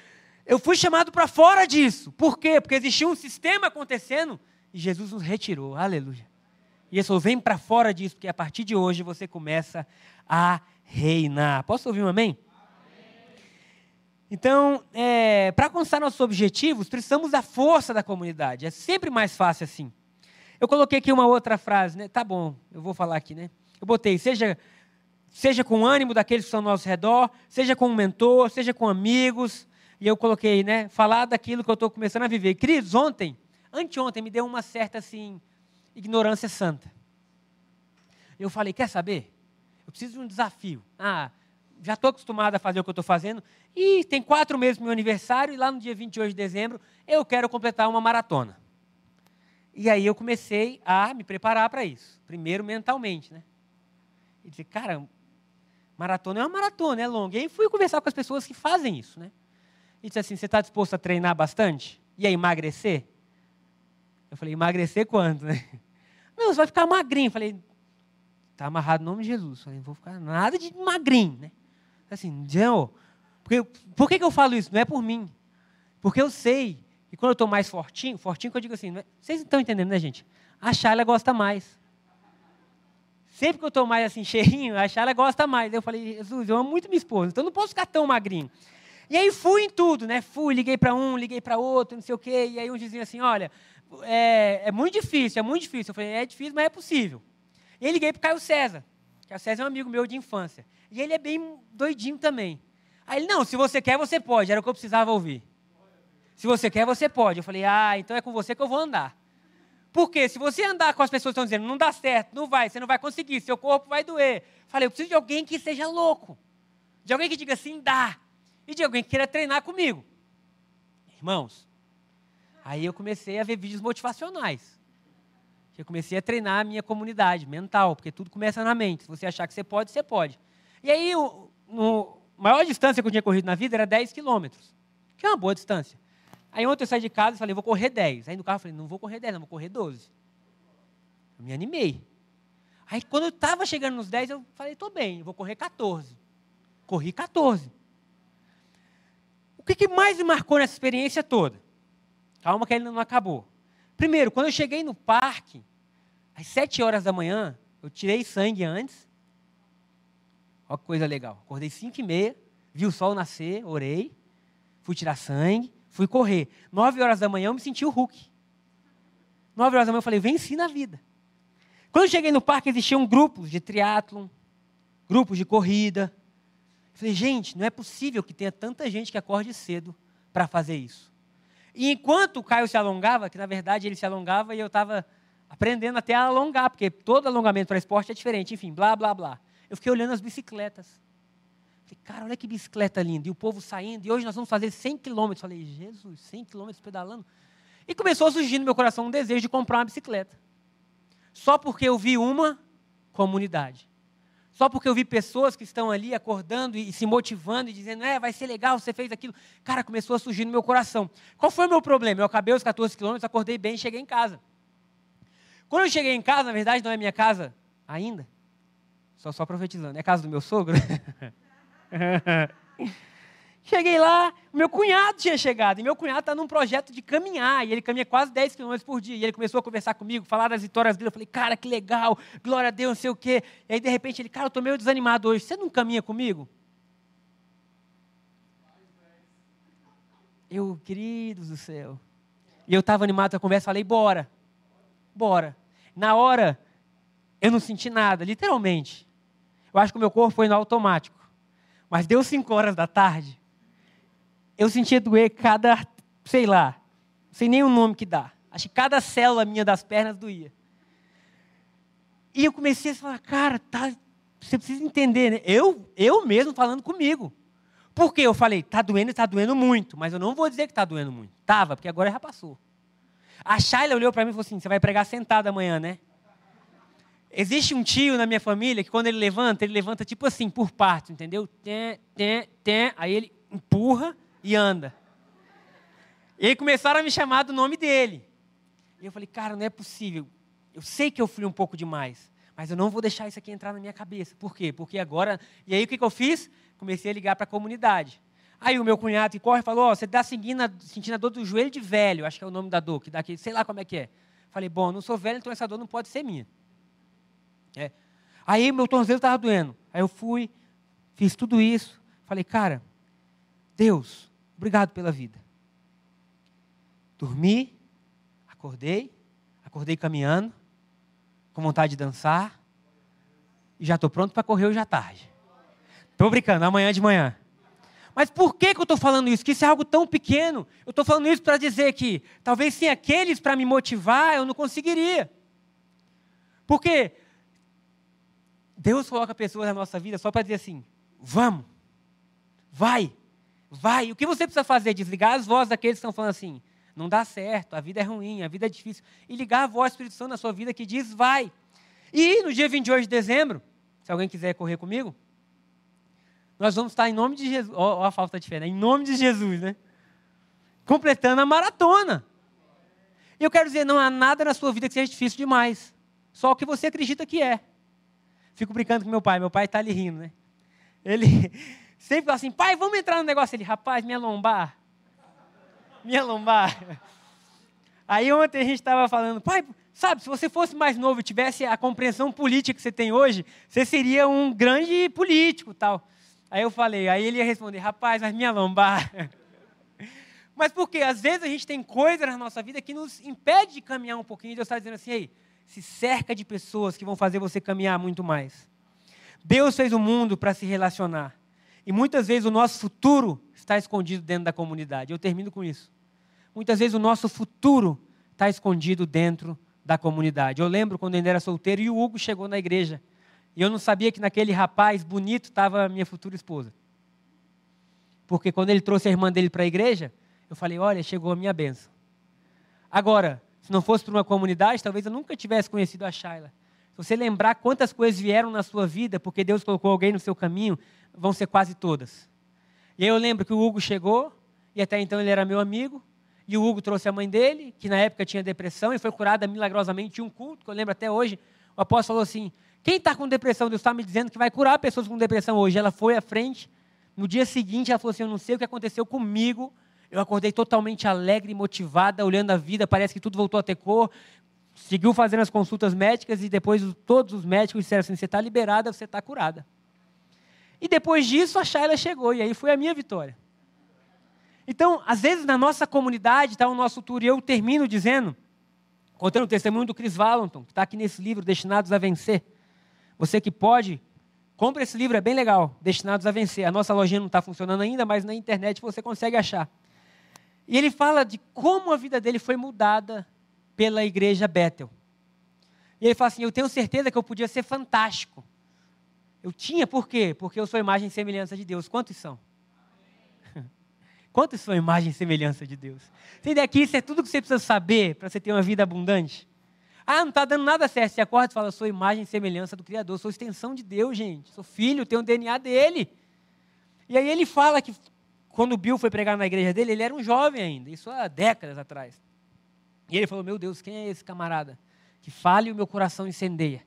[SPEAKER 1] Eu fui chamado para fora disso. Por quê? Porque existia um sistema acontecendo e Jesus nos retirou. Aleluia. E ele falou: vem para fora disso, porque a partir de hoje você começa a reinar. Posso ouvir um amém? Então, é, para alcançar nossos objetivos, precisamos da força da comunidade. É sempre mais fácil assim. Eu coloquei aqui uma outra frase, né? Tá bom, eu vou falar aqui, né? Eu botei, seja, seja com ânimo daqueles que estão ao nosso redor, seja com um mentor, seja com amigos. E eu coloquei, né? Falar daquilo que eu estou começando a viver. Queridos, ontem, anteontem, me deu uma certa, assim, ignorância santa. Eu falei, quer saber? Eu preciso de um desafio. Ah, já estou acostumado a fazer o que eu estou fazendo, e tem quatro meses para meu aniversário, e lá no dia 28 de dezembro eu quero completar uma maratona. E aí eu comecei a me preparar para isso. Primeiro mentalmente, né? E dizer, cara, maratona é uma maratona, é longa. E aí fui conversar com as pessoas que fazem isso, né? E disse assim, você está disposto a treinar bastante? E a emagrecer? Eu falei, emagrecer quanto, né? Não, você vai ficar magrinho. Falei, está amarrado no nome de Jesus. Falei, não vou ficar nada de magrinho, né? Assim, porque, por que, que eu falo isso? Não é por mim. Porque eu sei que quando eu estou mais fortinho, fortinho que eu digo assim, é, vocês estão entendendo, né, gente? A Charla gosta mais. Sempre que eu estou mais assim, cheirinho, a Charla gosta mais. Eu falei, Jesus, eu amo muito minha esposa, então não posso ficar tão magrinho. E aí fui em tudo, né? Fui, liguei para um, liguei para outro, não sei o quê. E aí um dizia assim, olha, é, é, muito difícil, é muito difícil. Eu falei, é difícil, mas é possível. E aí liguei para o Caio César, que o César é um amigo meu de infância. E ele é bem doidinho também. Aí ele, não, se você quer, você pode. Era o que eu precisava ouvir. Se você quer, você pode. Eu falei, ah, então é com você que eu vou andar. Porque se você andar com as pessoas que estão dizendo, não dá certo, não vai, você não vai conseguir, seu corpo vai doer. Falei, eu preciso de alguém que seja louco. De alguém que diga assim, dá. E de alguém que queira treinar comigo. Irmãos, aí eu comecei a ver vídeos motivacionais. Eu comecei a treinar a minha comunidade mental, porque tudo começa na mente. Se você achar que você pode, você pode. E aí, a maior distância que eu tinha corrido na vida era 10 quilômetros, que é uma boa distância. Aí ontem eu saí de casa e falei, vou correr 10. Aí no carro eu falei, não vou correr 10, não, vou correr 12. Eu me animei. Aí quando eu estava chegando nos 10, eu falei, estou bem, vou correr 14. Corri 14. O que, que mais me marcou nessa experiência toda? Calma que ainda não acabou. Primeiro, quando eu cheguei no parque, às 7 horas da manhã, eu tirei sangue antes, Olha que coisa legal. Acordei 5 e meia, vi o sol nascer, orei, fui tirar sangue, fui correr. 9 horas da manhã eu me senti o Hulk. 9 horas da manhã eu falei, venci na vida. Quando eu cheguei no parque, existiam grupos de triatlon, grupos de corrida. falei, gente, não é possível que tenha tanta gente que acorde cedo para fazer isso. E enquanto o Caio se alongava, que na verdade ele se alongava e eu estava aprendendo até a alongar, porque todo alongamento para esporte é diferente, enfim, blá, blá, blá. Eu fiquei olhando as bicicletas. Falei, cara, olha que bicicleta linda. E o povo saindo, e hoje nós vamos fazer 100 quilômetros. Falei, Jesus, 100 quilômetros pedalando. E começou a surgir no meu coração um desejo de comprar uma bicicleta. Só porque eu vi uma comunidade. Só porque eu vi pessoas que estão ali acordando e se motivando e dizendo, é, vai ser legal, você fez aquilo. Cara, começou a surgir no meu coração. Qual foi o meu problema? Eu acabei os 14 quilômetros, acordei bem e cheguei em casa. Quando eu cheguei em casa, na verdade não é minha casa ainda, só só profetizando, é casa do meu sogro. Cheguei lá, meu cunhado tinha chegado, e meu cunhado está num projeto de caminhar, e ele caminha quase 10 quilômetros por dia, e ele começou a conversar comigo, falar das vitórias dele, eu falei, cara, que legal, glória a Deus, não sei o quê. E aí, de repente, ele, cara, eu estou meio desanimado hoje, você não caminha comigo? Eu, queridos do céu. E eu estava animado com a conversa, falei, bora, bora. Na hora, eu não senti nada, literalmente. Eu acho que o meu corpo foi no automático. Mas deu 5 horas da tarde, eu sentia doer cada, sei lá, não sei nem o nome que dá. Acho que cada célula minha das pernas doía. E eu comecei a falar, cara, tá, você precisa entender, né? Eu, eu mesmo falando comigo. Por quê? Eu falei, tá doendo, está doendo muito, mas eu não vou dizer que está doendo muito. Tava, porque agora já passou. A Shayla olhou para mim e falou assim: você vai pregar sentado amanhã, né? Existe um tio na minha família que quando ele levanta, ele levanta tipo assim, por partes, entendeu? Tem, tem, tem. Aí ele empurra e anda. E aí começaram a me chamar do nome dele. E eu falei, cara, não é possível. Eu sei que eu fui um pouco demais, mas eu não vou deixar isso aqui entrar na minha cabeça. Por quê? Porque agora. E aí o que, que eu fiz? Comecei a ligar para a comunidade. Aí o meu cunhado que corre falou: oh, você está sentindo a dor do joelho de velho, acho que é o nome da dor, que dá sei lá como é que é. Falei, bom, não sou velho, então essa dor não pode ser minha. É. Aí meu tornozelo estava doendo. Aí eu fui, fiz tudo isso. Falei, cara, Deus, Obrigado pela vida. Dormi, acordei, acordei caminhando, com vontade de dançar, e já estou pronto para correr hoje à tarde. Estou brincando, amanhã de manhã. Mas por que, que eu estou falando isso? Que isso é algo tão pequeno. Eu estou falando isso para dizer que talvez sem aqueles para me motivar eu não conseguiria. Porque Deus coloca pessoas na nossa vida só para dizer assim: vamos, vai, Vai. O que você precisa fazer? Desligar as vozes daqueles que estão falando assim: não dá certo, a vida é ruim, a vida é difícil. E ligar a voz do Espírito Santo na sua vida que diz: vai. E no dia 28 de dezembro, se alguém quiser correr comigo, nós vamos estar em nome de Jesus. Olha a falta de fé, né? Em nome de Jesus, né? Completando a maratona. Eu quero dizer, não há nada na sua vida que seja difícil demais. Só o que você acredita que é. Fico brincando com meu pai, meu pai está ali rindo, né? Ele, Sempre fala assim, pai, vamos entrar no negócio. Ele, rapaz, minha lombar. Minha lombar. Aí ontem a gente estava falando, pai, sabe, se você fosse mais novo e tivesse a compreensão política que você tem hoje, você seria um grande político tal. Aí eu falei, aí ele ia responder, rapaz, mas minha lombar. Mas porque às vezes a gente tem coisas na nossa vida que nos impede de caminhar um pouquinho. Deus está dizendo assim, ei, se cerca de pessoas que vão fazer você caminhar muito mais. Deus fez o mundo para se relacionar. E muitas vezes o nosso futuro está escondido dentro da comunidade. Eu termino com isso. Muitas vezes o nosso futuro está escondido dentro da comunidade. Eu lembro quando eu ainda era solteiro e o Hugo chegou na igreja. E eu não sabia que naquele rapaz bonito estava a minha futura esposa. Porque quando ele trouxe a irmã dele para a igreja, eu falei: olha, chegou a minha benção. Agora, se não fosse para uma comunidade, talvez eu nunca tivesse conhecido a Shaila. Se você lembrar quantas coisas vieram na sua vida, porque Deus colocou alguém no seu caminho, vão ser quase todas. E aí eu lembro que o Hugo chegou, e até então ele era meu amigo, e o Hugo trouxe a mãe dele, que na época tinha depressão, e foi curada milagrosamente. Tinha um culto, que eu lembro até hoje. O apóstolo falou assim: Quem está com depressão? Deus está me dizendo que vai curar pessoas com depressão hoje. Ela foi à frente. No dia seguinte, ela falou assim: Eu não sei o que aconteceu comigo. Eu acordei totalmente alegre motivada, olhando a vida. Parece que tudo voltou a ter cor. Seguiu fazendo as consultas médicas e depois todos os médicos disseram assim: Você está liberada, você está curada. E depois disso, a Shayla chegou, e aí foi a minha vitória. Então, às vezes, na nossa comunidade está o nosso tour, e eu termino dizendo, contando o testemunho do Chris Valenton, que está aqui nesse livro, Destinados a Vencer. Você que pode Compre esse livro, é bem legal. Destinados a Vencer. A nossa lojinha não está funcionando ainda, mas na internet você consegue achar. E ele fala de como a vida dele foi mudada pela igreja Bethel. E ele fala assim: Eu tenho certeza que eu podia ser fantástico. Eu tinha, por quê? Porque eu sou imagem e semelhança de Deus. Quantos são? Quantos são imagem e semelhança de Deus? Tem daqui, isso é tudo que você precisa saber para você ter uma vida abundante. Ah, não está dando nada certo. Você acorda e fala, sou imagem e semelhança do Criador, sou extensão de Deus, gente. Sou filho, tenho o DNA dele. E aí ele fala que quando o Bill foi pregar na igreja dele, ele era um jovem ainda, isso há décadas atrás. E ele falou, meu Deus, quem é esse camarada? Que fale e o meu coração incendeia.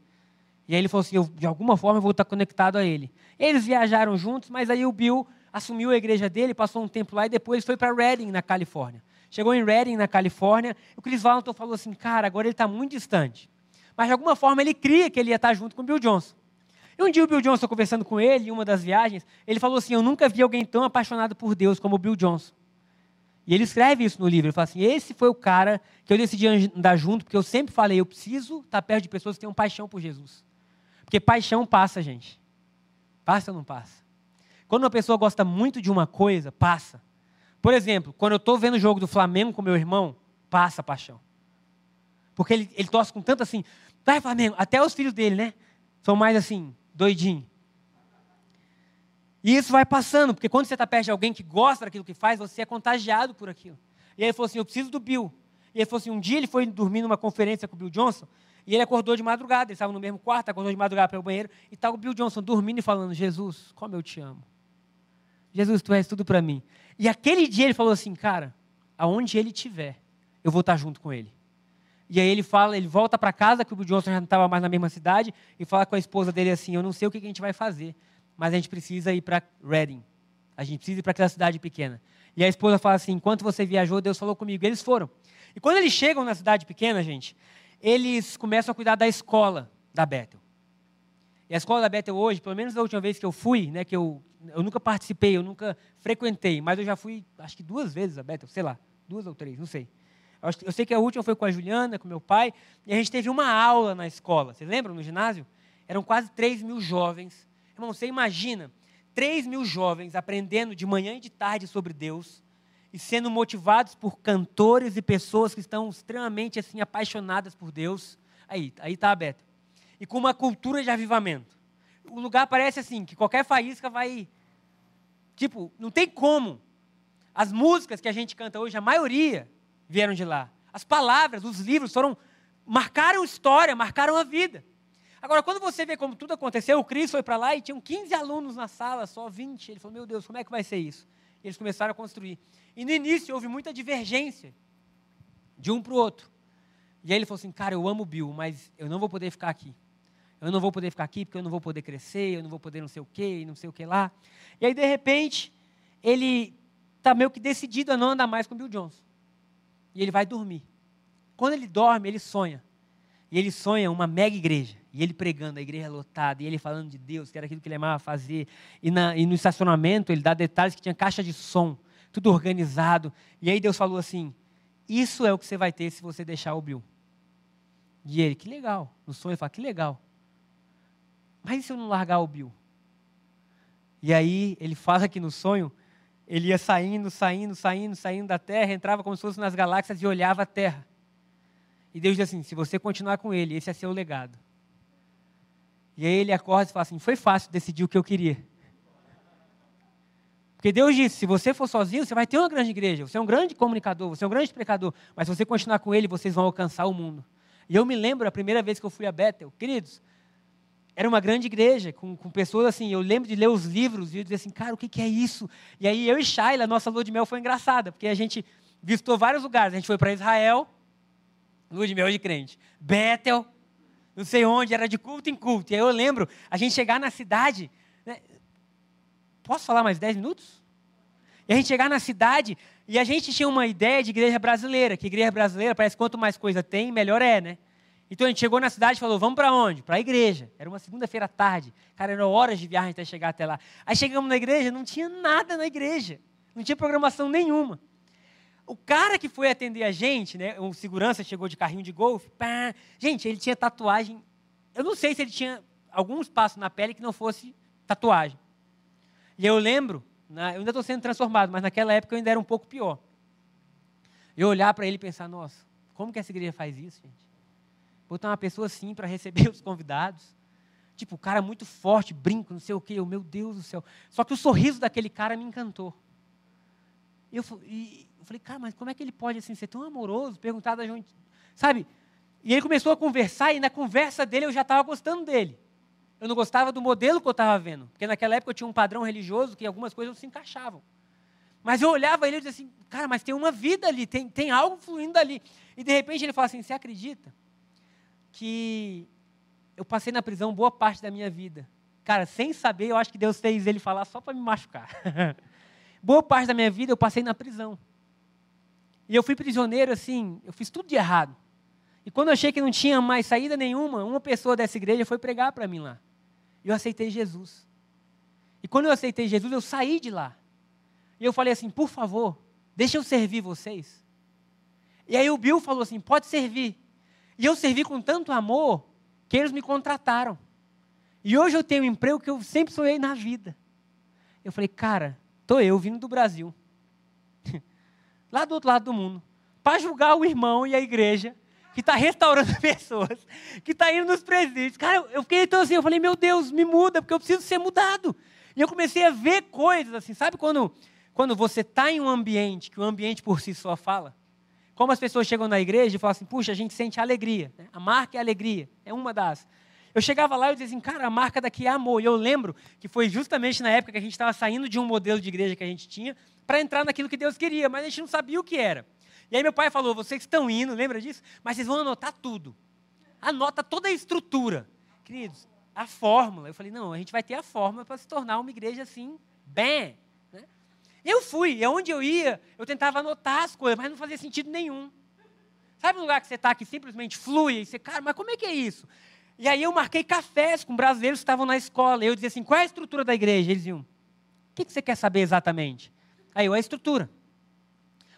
[SPEAKER 1] E aí ele falou assim, eu, de alguma forma eu vou estar conectado a ele. Eles viajaram juntos, mas aí o Bill assumiu a igreja dele, passou um tempo lá e depois foi para Redding, na Califórnia. Chegou em Redding, na Califórnia, e o Chris Valentin falou assim, cara, agora ele está muito distante. Mas de alguma forma ele cria que ele ia estar junto com o Bill Johnson. E um dia o Bill Johnson, conversando com ele, em uma das viagens, ele falou assim, eu nunca vi alguém tão apaixonado por Deus como o Bill Johnson. E ele escreve isso no livro, ele fala assim, esse foi o cara que eu decidi andar junto, porque eu sempre falei, eu preciso estar perto de pessoas que tenham paixão por Jesus. Porque paixão passa, gente. Passa ou não passa? Quando uma pessoa gosta muito de uma coisa, passa. Por exemplo, quando eu estou vendo o jogo do Flamengo com meu irmão, passa a paixão. Porque ele, ele torce com tanto assim, vai Flamengo, até os filhos dele, né? São mais assim, doidinho. E isso vai passando, porque quando você está perto de alguém que gosta daquilo que faz, você é contagiado por aquilo. E aí ele falou assim, eu preciso do Bill. E ele falou assim, um dia ele foi dormir numa conferência com o Bill Johnson, e ele acordou de madrugada, ele estava no mesmo quarto, acordou de madrugada para o banheiro, e estava o Bill Johnson dormindo e falando, Jesus, como eu te amo. Jesus, tu és tudo para mim. E aquele dia ele falou assim, cara, aonde ele estiver, eu vou estar junto com ele. E aí ele fala, ele volta para casa, que o Johnson já não estava mais na mesma cidade, e fala com a esposa dele assim, eu não sei o que a gente vai fazer, mas a gente precisa ir para Reading. A gente precisa ir para aquela cidade pequena. E a esposa fala assim, enquanto você viajou, Deus falou comigo. E eles foram. E quando eles chegam na cidade pequena, gente, eles começam a cuidar da escola da Bethel. E a escola da Bethel hoje, pelo menos da última vez que eu fui, né, que eu, eu nunca participei, eu nunca frequentei, mas eu já fui, acho que duas vezes a Bethel, sei lá, duas ou três, não sei. Eu sei que a última foi com a Juliana, com meu pai, e a gente teve uma aula na escola. Vocês lembram, no ginásio? Eram quase 3 mil jovens. Irmão, você imagina 3 mil jovens aprendendo de manhã e de tarde sobre Deus e sendo motivados por cantores e pessoas que estão extremamente assim apaixonadas por Deus. Aí, aí está aberto e com uma cultura de avivamento. O lugar parece assim, que qualquer faísca vai. Tipo, não tem como. As músicas que a gente canta hoje, a maioria vieram de lá. As palavras, os livros foram. marcaram história, marcaram a vida. Agora, quando você vê como tudo aconteceu, o Cris foi para lá e tinham 15 alunos na sala, só 20. Ele falou: Meu Deus, como é que vai ser isso? E eles começaram a construir. E no início houve muita divergência de um para o outro. E aí ele falou assim: Cara, eu amo o Bill, mas eu não vou poder ficar aqui eu não vou poder ficar aqui porque eu não vou poder crescer, eu não vou poder não sei o quê, não sei o que lá. E aí, de repente, ele está meio que decidido a não andar mais com o Bill Johnson. E ele vai dormir. Quando ele dorme, ele sonha. E ele sonha uma mega igreja. E ele pregando, a igreja lotada, e ele falando de Deus, que era aquilo que ele amava fazer. E, na, e no estacionamento, ele dá detalhes que tinha caixa de som, tudo organizado. E aí Deus falou assim: Isso é o que você vai ter se você deixar o Bill. E ele, que legal. No sonho, ele fala: Que legal. Mas e se eu não largar o Bill? E aí ele fala que no sonho ele ia saindo, saindo, saindo, saindo da Terra, entrava como se fosse nas galáxias e olhava a Terra. E Deus diz assim: se você continuar com ele, esse é seu legado. E aí ele acorda e fala assim: foi fácil decidir o que eu queria. Porque Deus disse: se você for sozinho, você vai ter uma grande igreja, você é um grande comunicador, você é um grande precador, mas se você continuar com ele, vocês vão alcançar o mundo. E eu me lembro a primeira vez que eu fui a Bethel, queridos, era uma grande igreja, com, com, pessoas assim. Eu lembro de ler os livros e eu dizer assim, cara, o que, que é isso? E aí eu e Shaila, nossa lua de mel foi engraçada, porque a gente visitou vários lugares. A gente foi para Israel, lua de mel de crente. Bethel, não sei onde, era de culto em culto. E aí eu lembro a gente chegar na cidade. Né? Posso falar mais 10 minutos? E a gente chegar na cidade e a gente tinha uma ideia de igreja brasileira, que igreja brasileira parece que quanto mais coisa tem, melhor é, né? Então a gente chegou na cidade e falou: vamos para onde? Para a igreja. Era uma segunda-feira à tarde. Cara, eram horas de viagem até chegar até lá. Aí chegamos na igreja, não tinha nada na igreja. Não tinha programação nenhuma. O cara que foi atender a gente, né, um segurança chegou de carrinho de golfe, pá, gente, ele tinha tatuagem. Eu não sei se ele tinha algum espaço na pele que não fosse tatuagem. E eu lembro, eu ainda estou sendo transformado, mas naquela época eu ainda era um pouco pior. Eu olhar para ele e pensar, nossa, como que essa igreja faz isso, gente? Botar uma pessoa assim para receber os convidados. Tipo, o cara muito forte, brinco, não sei o quê. Eu, meu Deus do céu. Só que o sorriso daquele cara me encantou. Eu, e eu falei, cara, mas como é que ele pode assim, ser tão amoroso? Perguntar da gente, sabe? E ele começou a conversar e na conversa dele eu já estava gostando dele. Eu não gostava do modelo que eu estava vendo, porque naquela época eu tinha um padrão religioso que algumas coisas não se encaixavam. Mas eu olhava ele e dizia assim, cara, mas tem uma vida ali, tem, tem algo fluindo ali. E de repente ele fala assim, você acredita que eu passei na prisão boa parte da minha vida? Cara, sem saber, eu acho que Deus fez ele falar só para me machucar. boa parte da minha vida eu passei na prisão. E eu fui prisioneiro assim, eu fiz tudo de errado. E quando eu achei que não tinha mais saída nenhuma, uma pessoa dessa igreja foi pregar para mim lá. E eu aceitei Jesus. E quando eu aceitei Jesus, eu saí de lá. E eu falei assim: por favor, deixa eu servir vocês. E aí o Bill falou assim: pode servir. E eu servi com tanto amor que eles me contrataram. E hoje eu tenho um emprego que eu sempre sonhei na vida. Eu falei, cara, tô eu vindo do Brasil, lá do outro lado do mundo, para julgar o irmão e a igreja que está restaurando pessoas, que está indo nos presídios. Cara, eu fiquei então assim, eu falei, meu Deus, me muda, porque eu preciso ser mudado. E eu comecei a ver coisas assim, sabe quando, quando você está em um ambiente, que o ambiente por si só fala? Como as pessoas chegam na igreja e falam assim, puxa, a gente sente alegria. Né? A marca é alegria, é uma das. Eu chegava lá e dizia assim, cara, a marca daqui é amor. E eu lembro que foi justamente na época que a gente estava saindo de um modelo de igreja que a gente tinha para entrar naquilo que Deus queria, mas a gente não sabia o que era. E aí meu pai falou: vocês estão indo, lembra disso? Mas vocês vão anotar tudo. Anota toda a estrutura. Queridos, a fórmula. Eu falei: não, a gente vai ter a fórmula para se tornar uma igreja assim, bem. Eu fui, e onde eu ia, eu tentava anotar as coisas, mas não fazia sentido nenhum. Sabe um lugar que você está que simplesmente flui? E você, cara, mas como é que é isso? E aí eu marquei cafés com brasileiros que estavam na escola. E eu dizia assim: qual é a estrutura da igreja? Eles diziam: o que você quer saber exatamente? Aí eu, a estrutura.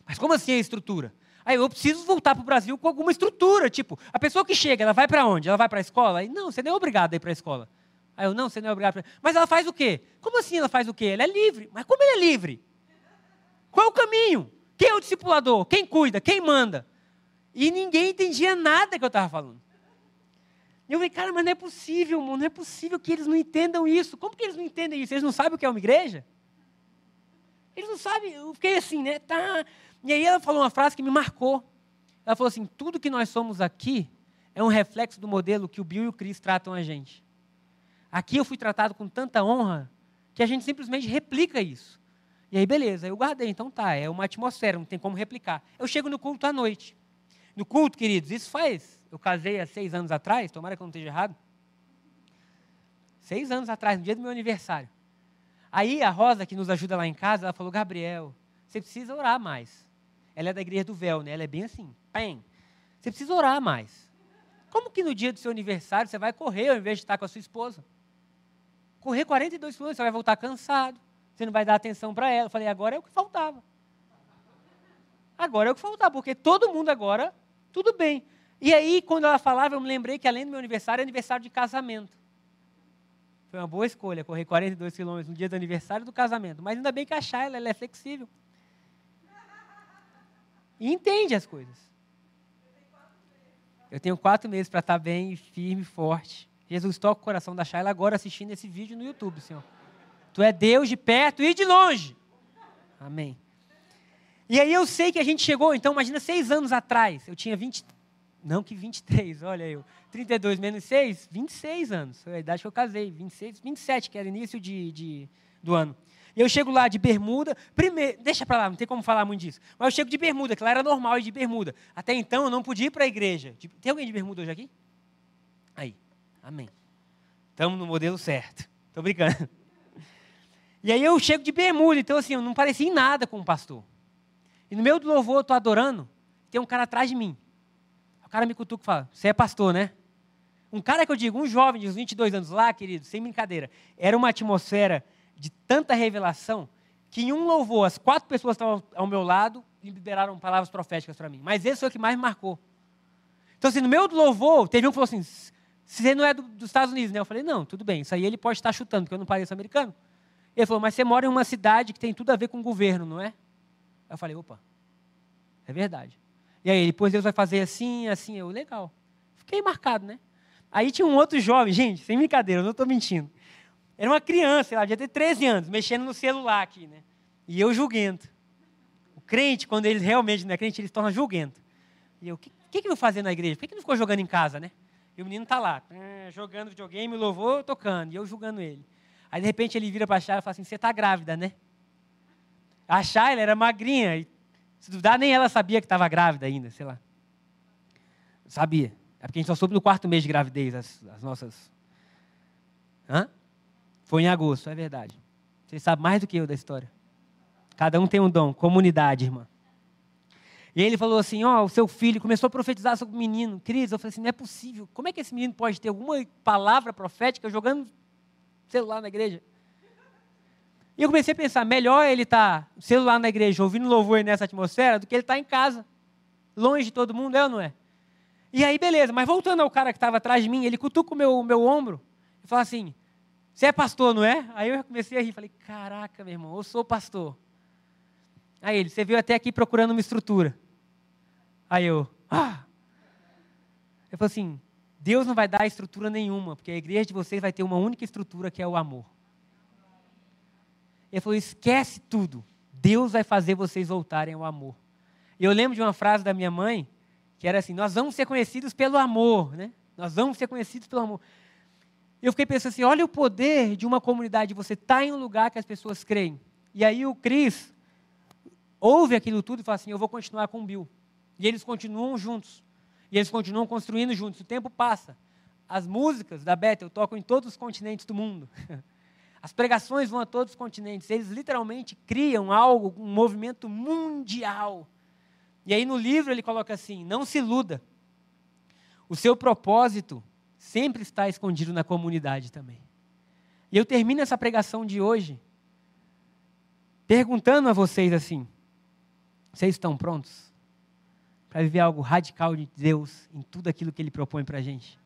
[SPEAKER 1] Mas como assim a estrutura? Aí eu preciso voltar para o Brasil com alguma estrutura. Tipo, a pessoa que chega, ela vai para onde? Ela vai para a escola? Aí, não, você não é obrigado a ir para a escola. Aí eu, não, você não é obrigado. Pra... Mas ela faz o quê? Como assim ela faz o quê? Ela é livre. Mas como ela é livre? Qual o caminho? Quem é o discipulador? Quem cuida? Quem manda? E ninguém entendia nada que eu estava falando. E eu falei, cara, mas não é possível, não é possível que eles não entendam isso. Como que eles não entendem isso? Eles não sabem o que é uma igreja? Eles não sabem. Eu fiquei assim, né? Tá. E aí ela falou uma frase que me marcou. Ela falou assim: tudo que nós somos aqui é um reflexo do modelo que o Bill e o Chris tratam a gente. Aqui eu fui tratado com tanta honra que a gente simplesmente replica isso. E aí, beleza, eu guardei, então tá, é uma atmosfera, não tem como replicar. Eu chego no culto à noite. No culto, queridos, isso faz. Eu casei há seis anos atrás, tomara que eu não esteja errado. Seis anos atrás, no dia do meu aniversário. Aí a Rosa, que nos ajuda lá em casa, ela falou: Gabriel, você precisa orar mais. Ela é da igreja do véu, né? Ela é bem assim, pem. Você precisa orar mais. Como que no dia do seu aniversário você vai correr ao invés de estar com a sua esposa? Correr 42 quilômetros, você vai voltar cansado. Você não vai dar atenção para ela. Eu falei, agora é o que faltava. Agora é o que faltava, porque todo mundo agora, tudo bem. E aí, quando ela falava, eu me lembrei que além do meu aniversário, é aniversário de casamento. Foi uma boa escolha, correr 42 quilômetros no dia do aniversário do casamento. Mas ainda bem que a Shayla, ela é flexível. E entende as coisas. Eu tenho quatro meses para estar bem, firme, forte. Jesus toca o coração da Shayla agora assistindo esse vídeo no YouTube, Senhor. Tu é Deus de perto e de longe. Amém. E aí eu sei que a gente chegou, então imagina seis anos atrás. Eu tinha 20, não que 23, olha eu. 32 menos 6, 26 anos. Foi a idade que eu casei. 26, 27, que era início de, de do ano. E eu chego lá de bermuda, primeiro, deixa para lá, não tem como falar muito disso. Mas eu chego de bermuda, que lá era normal ir de bermuda. Até então eu não podia ir para a igreja. Tem alguém de bermuda hoje aqui? Aí, amém. Estamos no modelo certo. Estou brincando. E aí eu chego de bermuda, então assim, eu não parecia em nada com o pastor. E no meio do louvor eu estou adorando, tem um cara atrás de mim. O cara me cutuca e fala, você é pastor, né? Um cara que eu digo, um jovem de uns 22 anos lá, querido, sem brincadeira, era uma atmosfera de tanta revelação que em um louvor as quatro pessoas estavam ao meu lado e liberaram palavras proféticas para mim. Mas esse foi o que mais me marcou. Então, assim, no meu louvor, teve um que falou assim: você não é do, dos Estados Unidos, né? Eu falei, não, tudo bem, isso aí ele pode estar chutando, porque eu não pareço americano. Ele falou, mas você mora em uma cidade que tem tudo a ver com o governo, não é? Eu falei, opa, é verdade. E aí, depois Deus vai fazer assim, assim, eu, legal. Fiquei marcado, né? Aí tinha um outro jovem, gente, sem brincadeira, eu não estou mentindo. Era uma criança, sei lá, devia ter 13 anos, mexendo no celular aqui, né? E eu julguento. O crente, quando ele realmente não é crente, ele se torna julguento. E eu, o que, que, que eu vou fazer na igreja? Por que, que ele ficou jogando em casa, né? E o menino está lá, eh, jogando videogame, louvor, tocando, e eu julgando ele. Aí, de repente, ele vira para a Chay e fala assim, você está grávida, né? A Chay, ela era magrinha, e se duvidar, nem ela sabia que estava grávida ainda, sei lá. Sabia. É porque a gente só soube no quarto mês de gravidez as, as nossas... Hã? Foi em agosto, é verdade. Vocês sabem mais do que eu da história. Cada um tem um dom. Comunidade, irmã. E ele falou assim: Ó, oh, o seu filho começou a profetizar sobre o menino. Cris, eu falei assim: não é possível. Como é que esse menino pode ter alguma palavra profética jogando celular na igreja? E eu comecei a pensar: melhor ele estar tá celular na igreja, ouvindo louvor nessa atmosfera, do que ele estar tá em casa, longe de todo mundo, é ou não é? E aí, beleza, mas voltando ao cara que estava atrás de mim, ele cutuca o meu, meu ombro e fala assim: Você é pastor, não é? Aí eu comecei a rir, falei: Caraca, meu irmão, eu sou pastor. Aí ele: Você veio até aqui procurando uma estrutura. Aí eu, ah! Ele falou assim: Deus não vai dar estrutura nenhuma, porque a igreja de vocês vai ter uma única estrutura que é o amor. Ele falou: esquece tudo. Deus vai fazer vocês voltarem ao amor. E eu lembro de uma frase da minha mãe, que era assim: Nós vamos ser conhecidos pelo amor, né? Nós vamos ser conhecidos pelo amor. Eu fiquei pensando assim: olha o poder de uma comunidade. Você está em um lugar que as pessoas creem. E aí o Cris ouve aquilo tudo e fala assim: Eu vou continuar com o Bill. E eles continuam juntos. E eles continuam construindo juntos. O tempo passa. As músicas da Bethel tocam em todos os continentes do mundo. As pregações vão a todos os continentes. Eles literalmente criam algo, um movimento mundial. E aí no livro ele coloca assim: não se iluda. O seu propósito sempre está escondido na comunidade também. E eu termino essa pregação de hoje perguntando a vocês assim: vocês estão prontos? Para viver algo radical de Deus em tudo aquilo que Ele propõe para a gente.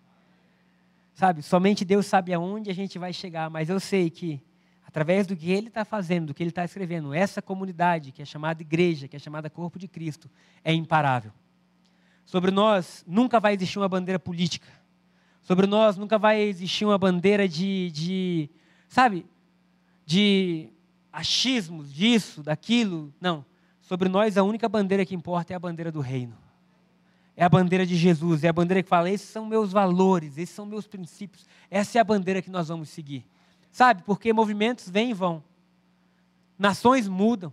[SPEAKER 1] Sabe, somente Deus sabe aonde a gente vai chegar, mas eu sei que, através do que Ele está fazendo, do que Ele está escrevendo, essa comunidade, que é chamada igreja, que é chamada corpo de Cristo, é imparável. Sobre nós nunca vai existir uma bandeira política. Sobre nós nunca vai existir uma bandeira de, de sabe, de achismos, disso, daquilo. Não. Sobre nós, a única bandeira que importa é a bandeira do reino. É a bandeira de Jesus, é a bandeira que fala: esses são meus valores, esses são meus princípios. Essa é a bandeira que nós vamos seguir. Sabe? Porque movimentos vêm e vão. Nações mudam,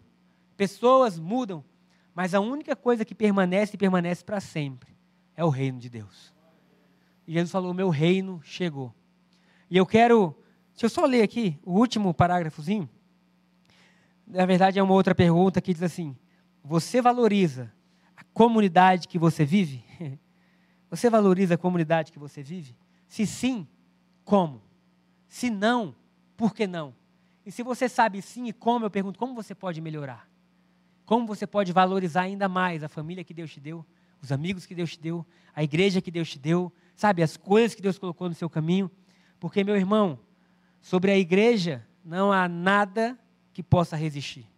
[SPEAKER 1] pessoas mudam, mas a única coisa que permanece e permanece para sempre é o reino de Deus. E Jesus falou: meu reino chegou. E eu quero, deixa eu só ler aqui o último parágrafozinho. Na verdade, é uma outra pergunta que diz assim: você valoriza a comunidade que você vive? Você valoriza a comunidade que você vive? Se sim, como? Se não, por que não? E se você sabe sim e como, eu pergunto, como você pode melhorar? Como você pode valorizar ainda mais a família que Deus te deu, os amigos que Deus te deu, a igreja que Deus te deu, sabe, as coisas que Deus colocou no seu caminho? Porque, meu irmão, sobre a igreja não há nada que possa resistir,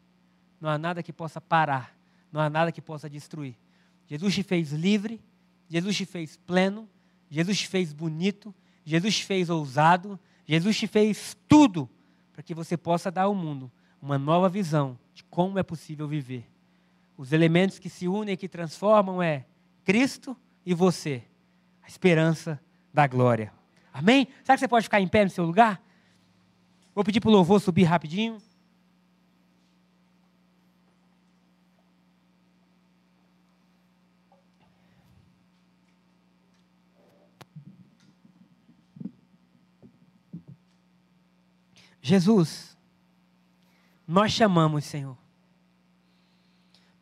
[SPEAKER 1] não há nada que possa parar não há nada que possa destruir. Jesus te fez livre, Jesus te fez pleno, Jesus te fez bonito, Jesus te fez ousado, Jesus te fez tudo para que você possa dar ao mundo uma nova visão de como é possível viver. Os elementos que se unem e que transformam é Cristo e você, a esperança da glória. Amém? Será que você pode ficar em pé no seu lugar? Vou pedir para o louvor subir rapidinho. Jesus, nós chamamos, Senhor.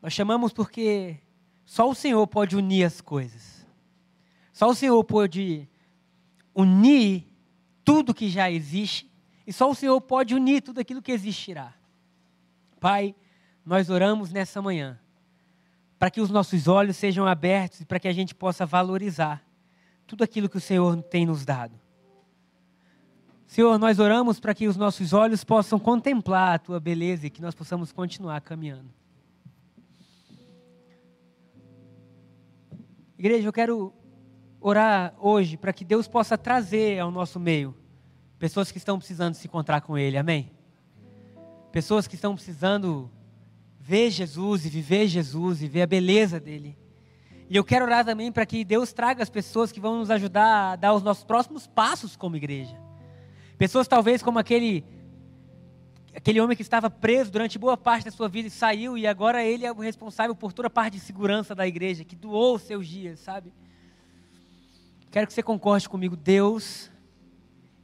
[SPEAKER 1] Nós chamamos porque só o Senhor pode unir as coisas. Só o Senhor pode unir tudo que já existe e só o Senhor pode unir tudo aquilo que existirá. Pai, nós oramos nessa manhã para que os nossos olhos sejam abertos e para que a gente possa valorizar tudo aquilo que o Senhor tem nos dado. Senhor, nós oramos para que os nossos olhos possam contemplar a tua beleza e que nós possamos continuar caminhando. Igreja, eu quero orar hoje para que Deus possa trazer ao nosso meio pessoas que estão precisando se encontrar com Ele, amém? Pessoas que estão precisando ver Jesus e viver Jesus e ver a beleza dele. E eu quero orar também para que Deus traga as pessoas que vão nos ajudar a dar os nossos próximos passos como igreja. Pessoas talvez como aquele aquele homem que estava preso durante boa parte da sua vida e saiu e agora ele é o responsável por toda a parte de segurança da igreja, que doou seus dias, sabe? Quero que você concorde comigo, Deus.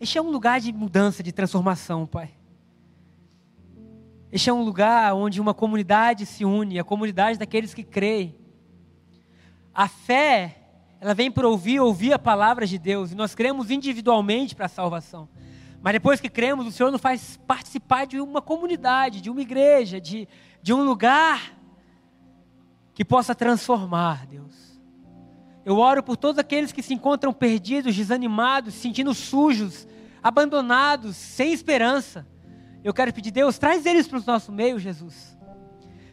[SPEAKER 1] Este é um lugar de mudança, de transformação, Pai. Este é um lugar onde uma comunidade se une, a comunidade daqueles que creem. A fé, ela vem para ouvir, ouvir a palavra de Deus, e nós cremos individualmente para a salvação. Mas depois que cremos, o Senhor nos faz participar de uma comunidade, de uma igreja, de, de um lugar que possa transformar, Deus. Eu oro por todos aqueles que se encontram perdidos, desanimados, se sentindo sujos, abandonados, sem esperança. Eu quero pedir, Deus, traz eles para o nosso meio, Jesus.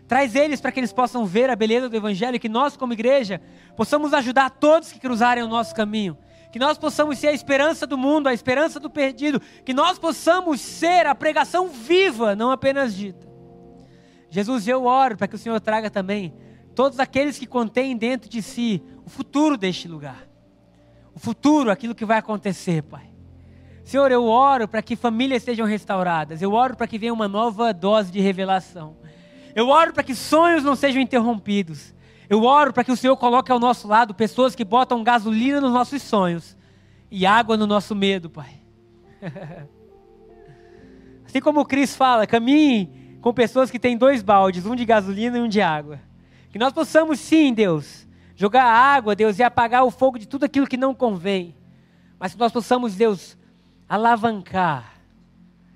[SPEAKER 1] Traz eles para que eles possam ver a beleza do Evangelho e que nós, como igreja, possamos ajudar todos que cruzarem o nosso caminho. Que nós possamos ser a esperança do mundo, a esperança do perdido. Que nós possamos ser a pregação viva, não apenas dita. Jesus, eu oro para que o Senhor traga também todos aqueles que contêm dentro de si o futuro deste lugar. O futuro, aquilo que vai acontecer, Pai. Senhor, eu oro para que famílias sejam restauradas. Eu oro para que venha uma nova dose de revelação. Eu oro para que sonhos não sejam interrompidos. Eu oro para que o Senhor coloque ao nosso lado pessoas que botam gasolina nos nossos sonhos e água no nosso medo, Pai. assim como o Cris fala, caminhe com pessoas que têm dois baldes, um de gasolina e um de água. Que nós possamos sim, Deus, jogar água, Deus, e apagar o fogo de tudo aquilo que não convém. Mas que nós possamos, Deus, alavancar.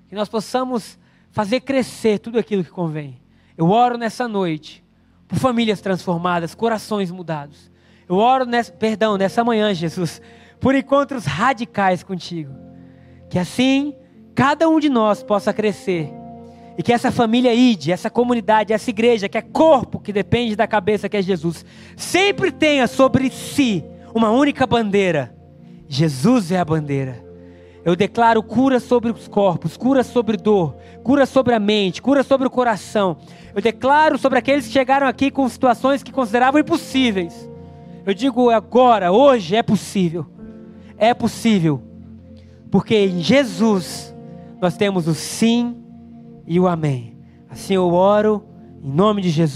[SPEAKER 1] Que nós possamos fazer crescer tudo aquilo que convém. Eu oro nessa noite por famílias transformadas, corações mudados. Eu oro, nessa, perdão, nessa manhã, Jesus, por encontros radicais contigo. Que assim cada um de nós possa crescer e que essa família ide, essa comunidade, essa igreja, que é corpo, que depende da cabeça que é Jesus, sempre tenha sobre si uma única bandeira. Jesus é a bandeira. Eu declaro cura sobre os corpos, cura sobre dor, cura sobre a mente, cura sobre o coração. Eu declaro sobre aqueles que chegaram aqui com situações que consideravam impossíveis. Eu digo agora, hoje é possível. É possível. Porque em Jesus nós temos o sim e o amém. Assim eu oro em nome de Jesus.